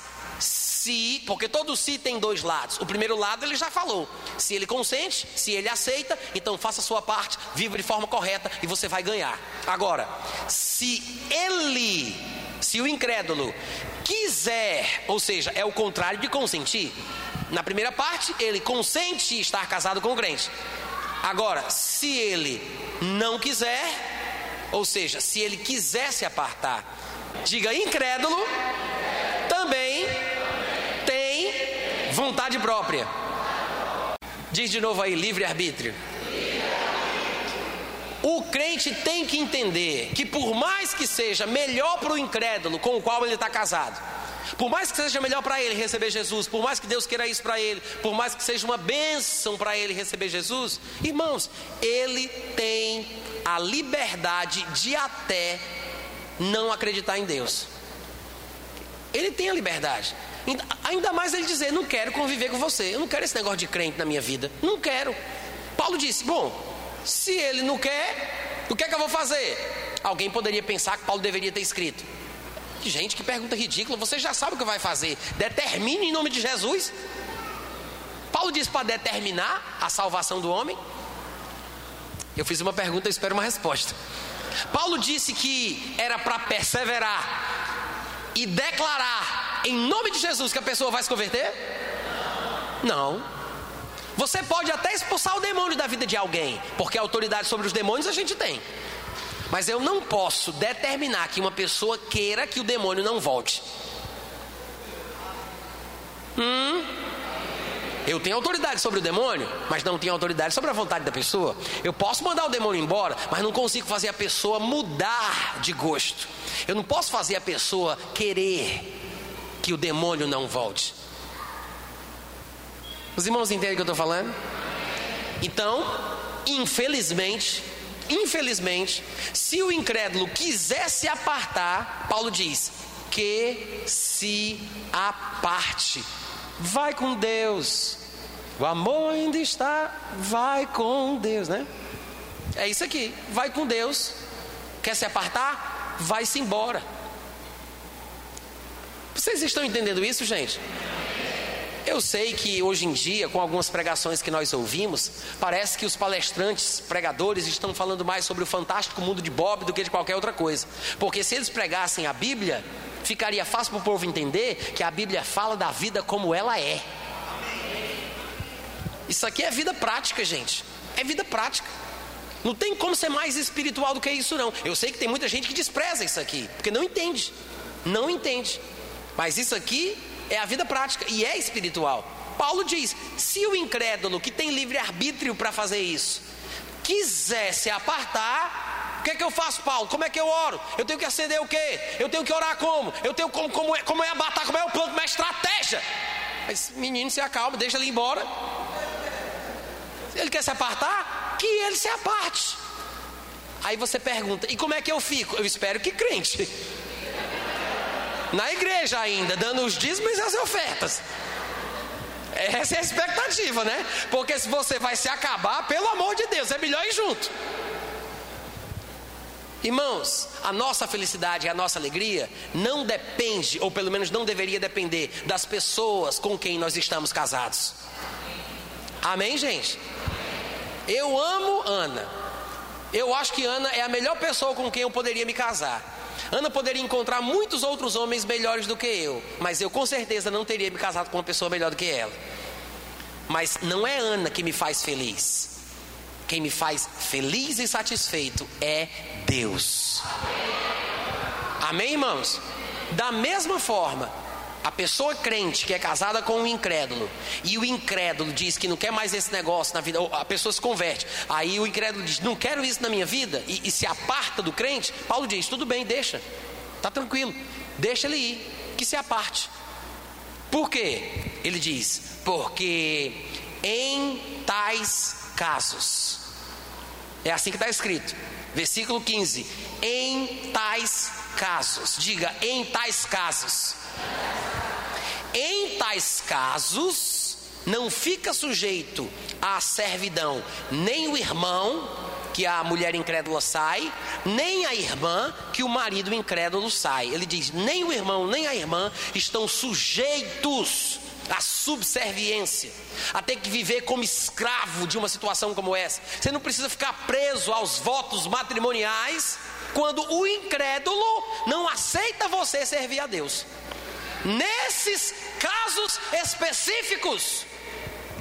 se, porque todo se tem dois lados. O primeiro lado ele já falou. Se ele consente, se ele aceita, então faça a sua parte, viva de forma correta e você vai ganhar. Agora, se ele, se o incrédulo quiser, ou seja, é o contrário de consentir. Na primeira parte, ele consente estar casado com o crente. Agora, se ele não quiser, ou seja, se ele quiser se apartar, diga incrédulo, também tem vontade própria. Diz de novo aí, livre-arbítrio. O crente tem que entender que, por mais que seja melhor para o incrédulo com o qual ele está casado, por mais que seja melhor para ele receber Jesus, por mais que Deus queira isso para ele, por mais que seja uma bênção para ele receber Jesus, irmãos, ele tem a liberdade de até não acreditar em Deus. Ele tem a liberdade. Ainda mais ele dizer: Não quero conviver com você, eu não quero esse negócio de crente na minha vida, não quero. Paulo disse: Bom, se ele não quer, o que é que eu vou fazer? Alguém poderia pensar que Paulo deveria ter escrito. Gente, que pergunta ridícula. Você já sabe o que vai fazer. Determine em nome de Jesus. Paulo diz para determinar a salvação do homem. Eu fiz uma pergunta, eu espero uma resposta. Paulo disse que era para perseverar e declarar em nome de Jesus que a pessoa vai se converter? Não. Você pode até expulsar o demônio da vida de alguém, porque a autoridade sobre os demônios a gente tem. Mas eu não posso determinar que uma pessoa queira que o demônio não volte. Hum? Eu tenho autoridade sobre o demônio, mas não tenho autoridade sobre a vontade da pessoa. Eu posso mandar o demônio embora, mas não consigo fazer a pessoa mudar de gosto. Eu não posso fazer a pessoa querer que o demônio não volte. Os irmãos entendem o que eu estou falando? Então, infelizmente, infelizmente, se o incrédulo quiser se apartar, Paulo diz: que se aparte. Vai com Deus. O amor ainda está, vai com Deus, né? É isso aqui, vai com Deus. Quer se apartar? Vai-se embora. Vocês estão entendendo isso, gente? Eu sei que hoje em dia, com algumas pregações que nós ouvimos, parece que os palestrantes, pregadores, estão falando mais sobre o fantástico mundo de Bob do que de qualquer outra coisa. Porque se eles pregassem a Bíblia, ficaria fácil para o povo entender que a Bíblia fala da vida como ela é. Isso aqui é vida prática, gente. É vida prática. Não tem como ser mais espiritual do que isso, não. Eu sei que tem muita gente que despreza isso aqui, porque não entende. Não entende. Mas isso aqui é a vida prática e é espiritual. Paulo diz: se o incrédulo que tem livre arbítrio para fazer isso quiser se apartar, o que é que eu faço, Paulo? Como é que eu oro? Eu tenho que acender o quê? Eu tenho que orar como? Eu tenho como, como, é, como é a batalha, como é o plano, como é a estratégia? Mas menino, se acalma, deixa ele embora. Ele quer se apartar, que ele se aparte. Aí você pergunta: e como é que eu fico? Eu espero que crente. Na igreja ainda, dando os dízimos e as ofertas. Essa é a expectativa, né? Porque se você vai se acabar, pelo amor de Deus, é melhor ir junto. Irmãos, a nossa felicidade e a nossa alegria não depende, ou pelo menos não deveria depender, das pessoas com quem nós estamos casados. Amém, gente? Eu amo Ana. Eu acho que Ana é a melhor pessoa com quem eu poderia me casar. Ana poderia encontrar muitos outros homens melhores do que eu, mas eu com certeza não teria me casado com uma pessoa melhor do que ela. Mas não é Ana que me faz feliz. Quem me faz feliz e satisfeito é Deus. Amém, irmãos? Da mesma forma, a pessoa crente que é casada com um incrédulo e o incrédulo diz que não quer mais esse negócio na vida, a pessoa se converte. Aí o incrédulo diz: Não quero isso na minha vida e, e se aparta do crente. Paulo diz: Tudo bem, deixa, tá tranquilo, deixa ele ir, que se aparte. Por quê? Ele diz: Porque em tais casos, é assim que está escrito, versículo 15: Em tais casos, diga, em tais casos em tais casos, não fica sujeito à servidão nem o irmão, que a mulher incrédula sai, nem a irmã, que o marido incrédulo sai. Ele diz: nem o irmão, nem a irmã estão sujeitos à subserviência, a ter que viver como escravo de uma situação como essa. Você não precisa ficar preso aos votos matrimoniais quando o incrédulo não aceita você servir a Deus. Nesses casos específicos,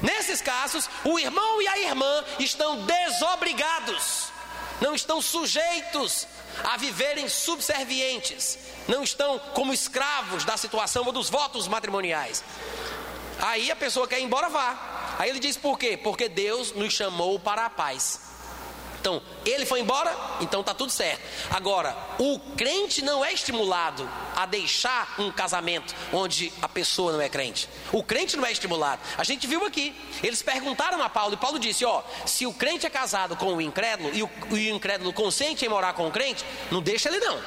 nesses casos, o irmão e a irmã estão desobrigados, não estão sujeitos a viverem subservientes, não estão como escravos da situação ou dos votos matrimoniais. Aí a pessoa quer ir embora, vá. Aí ele diz por quê? Porque Deus nos chamou para a paz. Então, ele foi embora, então está tudo certo. Agora, o crente não é estimulado a deixar um casamento onde a pessoa não é crente. O crente não é estimulado. A gente viu aqui. Eles perguntaram a Paulo e Paulo disse: Ó, se o crente é casado com o incrédulo e o, o incrédulo consente em morar com o crente, não deixa ele não.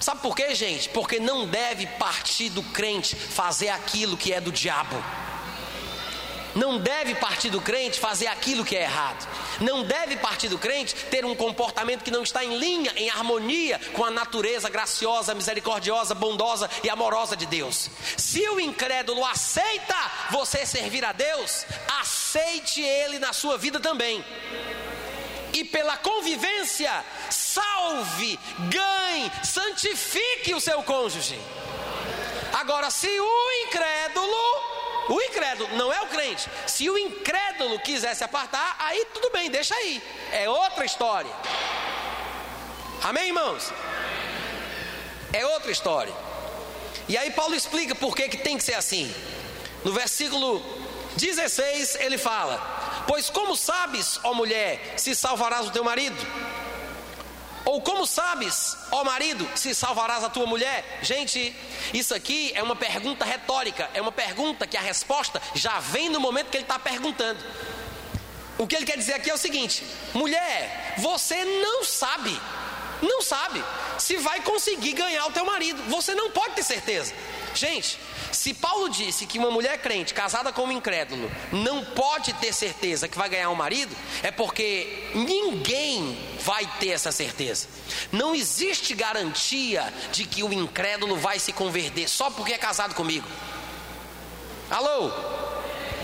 Sabe por quê, gente? Porque não deve partir do crente fazer aquilo que é do diabo. Não deve partir do crente fazer aquilo que é errado. Não deve partir do crente ter um comportamento que não está em linha, em harmonia com a natureza graciosa, misericordiosa, bondosa e amorosa de Deus. Se o incrédulo aceita você servir a Deus, aceite ele na sua vida também. E pela convivência, salve, ganhe, santifique o seu cônjuge. Agora, se o incrédulo o incrédulo não é o crente. Se o incrédulo quiser se apartar, aí tudo bem, deixa aí. É outra história. Amém, irmãos? É outra história. E aí Paulo explica por que, que tem que ser assim. No versículo 16 ele fala: Pois como sabes, ó mulher, se salvarás o teu marido? Ou como sabes, ó marido, se salvarás a tua mulher? Gente, isso aqui é uma pergunta retórica, é uma pergunta que a resposta já vem no momento que ele está perguntando. O que ele quer dizer aqui é o seguinte: mulher, você não sabe, não sabe se vai conseguir ganhar o teu marido, você não pode ter certeza. Gente, se Paulo disse que uma mulher crente casada com um incrédulo não pode ter certeza que vai ganhar um marido, é porque ninguém vai ter essa certeza. Não existe garantia de que o incrédulo vai se converter só porque é casado comigo. Alô?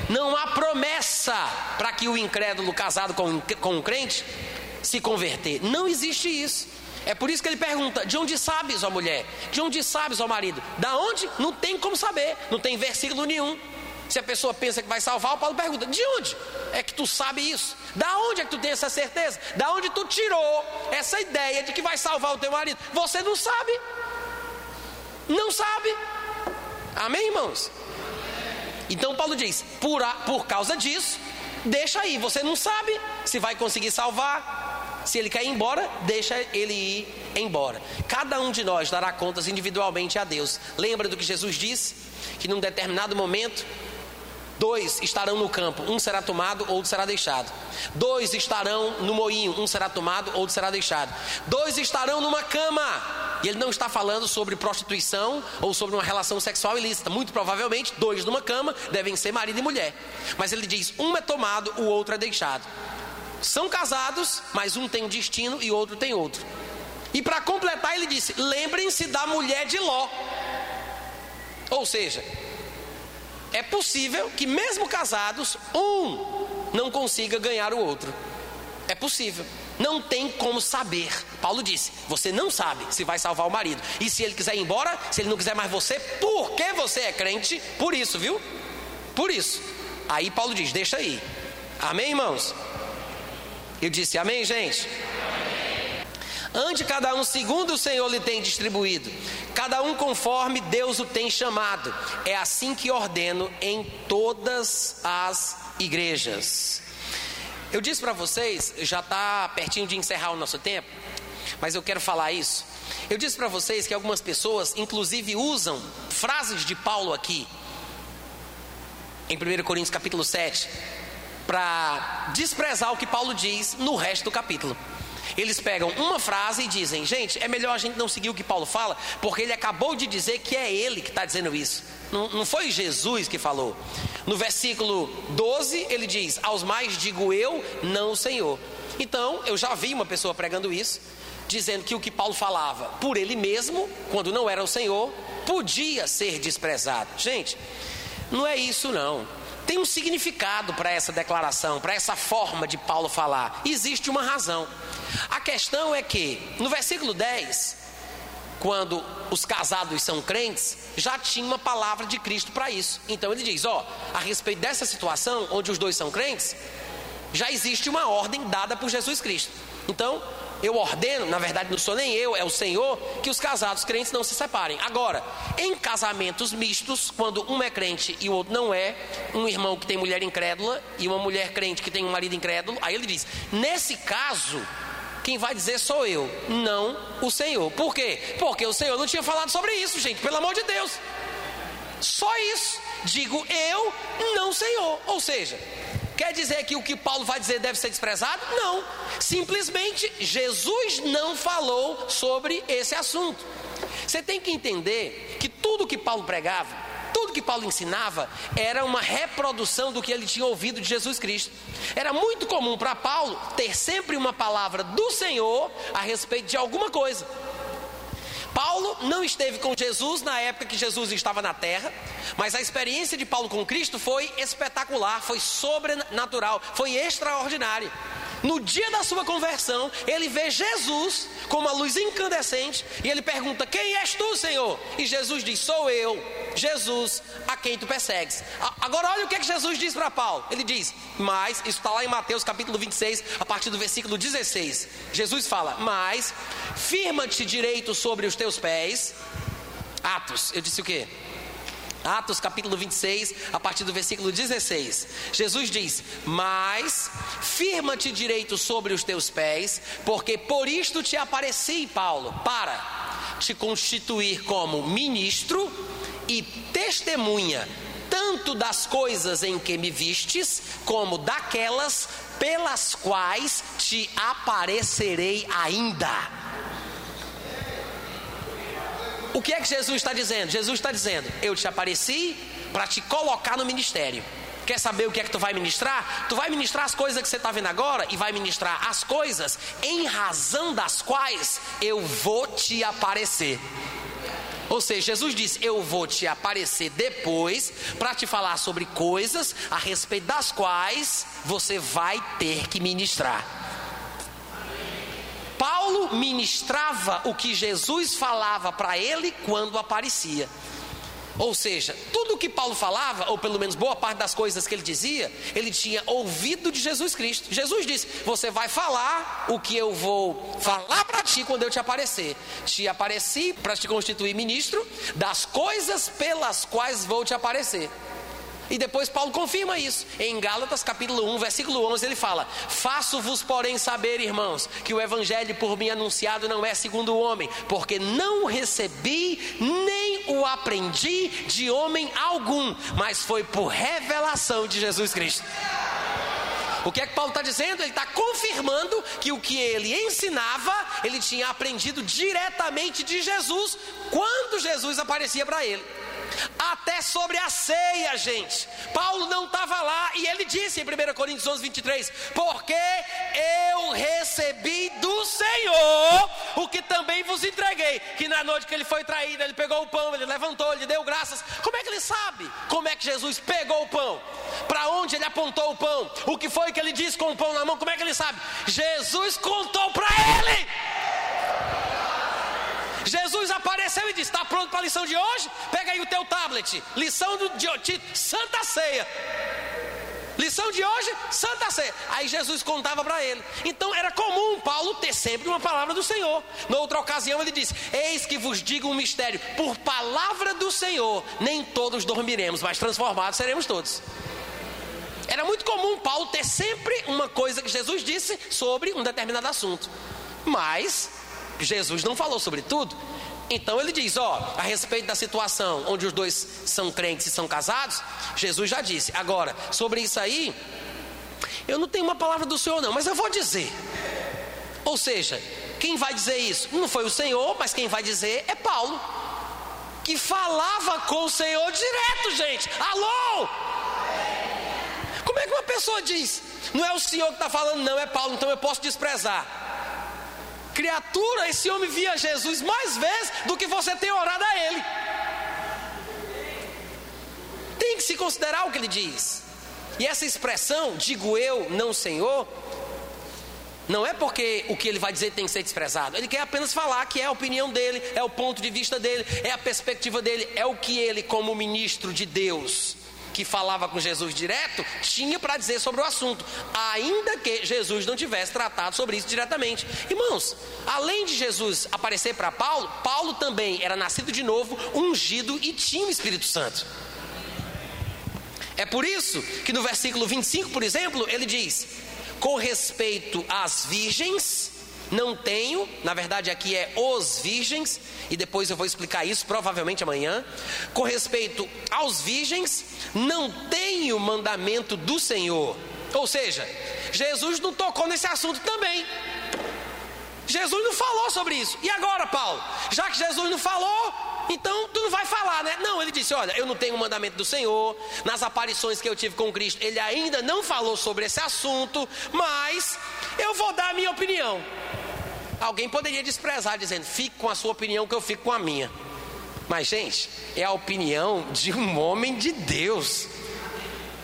Não há promessa para que o incrédulo casado com, com um crente se converter. Não existe isso. É por isso que ele pergunta: de onde sabes, ó mulher? De onde sabes, ó marido? Da onde? Não tem como saber, não tem versículo nenhum. Se a pessoa pensa que vai salvar, o Paulo pergunta: de onde é que tu sabe isso? Da onde é que tu tem essa certeza? Da onde tu tirou essa ideia de que vai salvar o teu marido? Você não sabe. Não sabe. Amém, irmãos? Então Paulo diz: por, a, por causa disso, deixa aí, você não sabe se vai conseguir salvar, se ele quer ir embora, deixa ele ir embora. Cada um de nós dará contas individualmente a Deus. Lembra do que Jesus disse? Que num determinado momento Dois estarão no campo, um será tomado, outro será deixado. Dois estarão no moinho, um será tomado, outro será deixado. Dois estarão numa cama. E ele não está falando sobre prostituição ou sobre uma relação sexual ilícita. Muito provavelmente, dois numa cama devem ser marido e mulher. Mas ele diz: um é tomado, o outro é deixado. São casados, mas um tem um destino e outro tem outro. E para completar, ele disse: lembrem-se da mulher de Ló. Ou seja, é possível que, mesmo casados, um não consiga ganhar o outro. É possível. Não tem como saber. Paulo disse: você não sabe se vai salvar o marido. E se ele quiser ir embora, se ele não quiser mais você, porque você é crente, por isso, viu? Por isso. Aí Paulo diz: deixa aí. Amém, irmãos? Eu disse: amém, gente? Ande cada um segundo o Senhor lhe tem distribuído, cada um conforme Deus o tem chamado. É assim que ordeno em todas as igrejas. Eu disse para vocês, já está pertinho de encerrar o nosso tempo, mas eu quero falar isso. Eu disse para vocês que algumas pessoas, inclusive, usam frases de Paulo aqui, em 1 Coríntios capítulo 7, para desprezar o que Paulo diz no resto do capítulo. Eles pegam uma frase e dizem: gente, é melhor a gente não seguir o que Paulo fala, porque ele acabou de dizer que é ele que está dizendo isso. Não, não foi Jesus que falou. No versículo 12, ele diz: Aos mais digo eu, não o Senhor. Então, eu já vi uma pessoa pregando isso, dizendo que o que Paulo falava por ele mesmo, quando não era o Senhor, podia ser desprezado. Gente, não é isso não. Tem um significado para essa declaração, para essa forma de Paulo falar. Existe uma razão. A questão é que, no versículo 10, quando os casados são crentes, já tinha uma palavra de Cristo para isso. Então ele diz: ó, a respeito dessa situação, onde os dois são crentes, já existe uma ordem dada por Jesus Cristo. Então, eu ordeno, na verdade não sou nem eu, é o Senhor, que os casados crentes não se separem. Agora, em casamentos mistos, quando um é crente e o outro não é, um irmão que tem mulher incrédula e uma mulher crente que tem um marido incrédulo, aí ele diz: nesse caso, quem vai dizer sou eu, não o Senhor. Por quê? Porque o Senhor não tinha falado sobre isso, gente, pelo amor de Deus. Só isso. Digo eu, não Senhor. Ou seja, quer dizer que o que Paulo vai dizer deve ser desprezado? Não. Simplesmente Jesus não falou sobre esse assunto. Você tem que entender que tudo que Paulo pregava tudo que Paulo ensinava era uma reprodução do que ele tinha ouvido de Jesus Cristo. Era muito comum para Paulo ter sempre uma palavra do Senhor a respeito de alguma coisa. Paulo não esteve com Jesus na época que Jesus estava na terra, mas a experiência de Paulo com Cristo foi espetacular, foi sobrenatural, foi extraordinária. No dia da sua conversão, ele vê Jesus com uma luz incandescente e ele pergunta: Quem és tu, Senhor? E Jesus diz: Sou eu, Jesus, a quem tu persegues. Agora, olha o que, é que Jesus diz para Paulo: Ele diz, mas, isso está lá em Mateus capítulo 26, a partir do versículo 16. Jesus fala: Mas, firma-te direito sobre os teus pés. Atos, eu disse o quê? Atos capítulo 26, a partir do versículo 16. Jesus diz: Mas firma-te direito sobre os teus pés, porque por isto te apareci, Paulo, para te constituir como ministro e testemunha, tanto das coisas em que me vistes, como daquelas pelas quais te aparecerei ainda. O que é que Jesus está dizendo? Jesus está dizendo: Eu te apareci para te colocar no ministério. Quer saber o que é que tu vai ministrar? Tu vai ministrar as coisas que você está vendo agora e vai ministrar as coisas em razão das quais eu vou te aparecer. Ou seja, Jesus disse: Eu vou te aparecer depois para te falar sobre coisas a respeito das quais você vai ter que ministrar. Paulo ministrava o que Jesus falava para ele quando aparecia. Ou seja, tudo o que Paulo falava, ou pelo menos boa parte das coisas que ele dizia, ele tinha ouvido de Jesus Cristo. Jesus disse: Você vai falar o que eu vou falar para ti quando eu te aparecer. Te apareci para te constituir ministro das coisas pelas quais vou te aparecer. E depois Paulo confirma isso. Em Gálatas, capítulo 1, versículo 11, ele fala: Faço-vos, porém, saber, irmãos, que o evangelho por mim anunciado não é segundo o homem, porque não recebi nem o aprendi de homem algum, mas foi por revelação de Jesus Cristo. O que é que Paulo está dizendo? Ele está confirmando que o que ele ensinava, ele tinha aprendido diretamente de Jesus, quando Jesus aparecia para ele até sobre a ceia, gente. Paulo não estava lá e ele disse em 1 Coríntios 11, 23: Porque eu recebi do Senhor o que também vos entreguei. Que na noite que ele foi traído, ele pegou o pão, ele levantou, ele deu graças. Como é que ele sabe? Como é que Jesus pegou o pão? Para onde ele apontou o pão? O que foi que ele disse com o pão na mão? Como é que ele sabe? Jesus contou para ele. Jesus apareceu e disse: Está pronto para a lição de hoje? Pega aí o teu tablet. Lição do, de, de Santa Ceia. Lição de hoje, Santa Ceia. Aí Jesus contava para ele. Então era comum Paulo ter sempre uma palavra do Senhor. Noutra ocasião ele disse: Eis que vos digo um mistério: por palavra do Senhor, nem todos dormiremos, mas transformados seremos todos. Era muito comum Paulo ter sempre uma coisa que Jesus disse sobre um determinado assunto. Mas Jesus não falou sobre tudo. Então ele diz: ó, a respeito da situação onde os dois são crentes e são casados, Jesus já disse. Agora, sobre isso aí, eu não tenho uma palavra do Senhor, não, mas eu vou dizer. Ou seja, quem vai dizer isso? Não foi o Senhor, mas quem vai dizer é Paulo, que falava com o Senhor direto, gente. Alô! Como é que uma pessoa diz? Não é o Senhor que está falando, não, é Paulo, então eu posso desprezar criatura, esse homem via Jesus mais vezes do que você tem orado a ele. Tem que se considerar o que ele diz. E essa expressão, digo eu, não Senhor, não é porque o que ele vai dizer tem que ser desprezado. Ele quer apenas falar que é a opinião dele, é o ponto de vista dele, é a perspectiva dele, é o que ele, como ministro de Deus, que falava com Jesus direto, tinha para dizer sobre o assunto, ainda que Jesus não tivesse tratado sobre isso diretamente. Irmãos, além de Jesus aparecer para Paulo, Paulo também era nascido de novo, ungido e tinha o Espírito Santo. É por isso que no versículo 25, por exemplo, ele diz: com respeito às virgens, não tenho, na verdade aqui é os virgens, e depois eu vou explicar isso provavelmente amanhã. Com respeito aos virgens, não tenho mandamento do Senhor. Ou seja, Jesus não tocou nesse assunto também. Jesus não falou sobre isso. E agora, Paulo? Já que Jesus não falou, então tu não vai falar, né? Não, ele disse: Olha, eu não tenho o mandamento do Senhor. Nas aparições que eu tive com Cristo, ele ainda não falou sobre esse assunto, mas eu vou dar a minha opinião. Alguém poderia desprezar, dizendo: fique com a sua opinião, que eu fico com a minha. Mas, gente, é a opinião de um homem de Deus,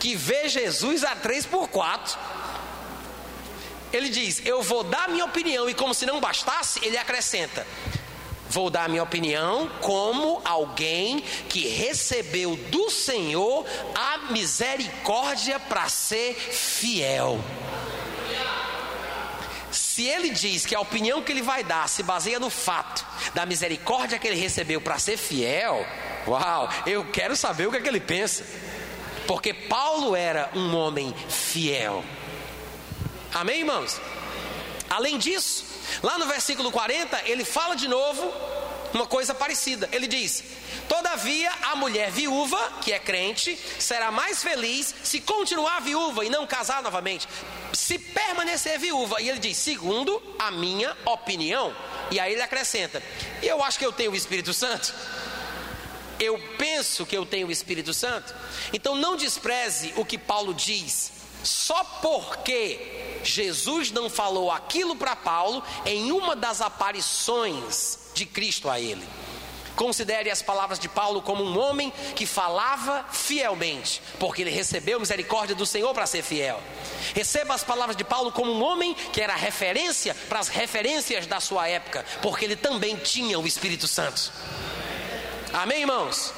que vê Jesus a três por quatro. Ele diz: Eu vou dar minha opinião, e como se não bastasse, ele acrescenta: Vou dar minha opinião como alguém que recebeu do Senhor a misericórdia para ser fiel. Se ele diz que a opinião que ele vai dar se baseia no fato da misericórdia que ele recebeu para ser fiel, uau, eu quero saber o que, é que ele pensa. Porque Paulo era um homem fiel. Amém, irmãos? Além disso, lá no versículo 40, ele fala de novo uma coisa parecida. Ele diz: Todavia, a mulher viúva, que é crente, será mais feliz se continuar viúva e não casar novamente, se permanecer viúva. E ele diz: segundo a minha opinião. E aí ele acrescenta: eu acho que eu tenho o Espírito Santo. Eu penso que eu tenho o Espírito Santo. Então não despreze o que Paulo diz, só porque Jesus não falou aquilo para Paulo em uma das aparições de Cristo a ele. Considere as palavras de Paulo como um homem que falava fielmente, porque ele recebeu misericórdia do Senhor para ser fiel. Receba as palavras de Paulo como um homem que era referência para as referências da sua época, porque ele também tinha o Espírito Santo. Amém, irmãos?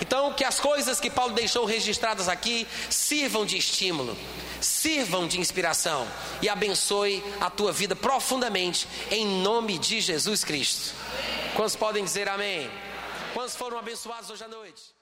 Então, que as coisas que Paulo deixou registradas aqui sirvam de estímulo, sirvam de inspiração e abençoe a tua vida profundamente, em nome de Jesus Cristo. Quantos podem dizer amém? Quantos foram abençoados hoje à noite?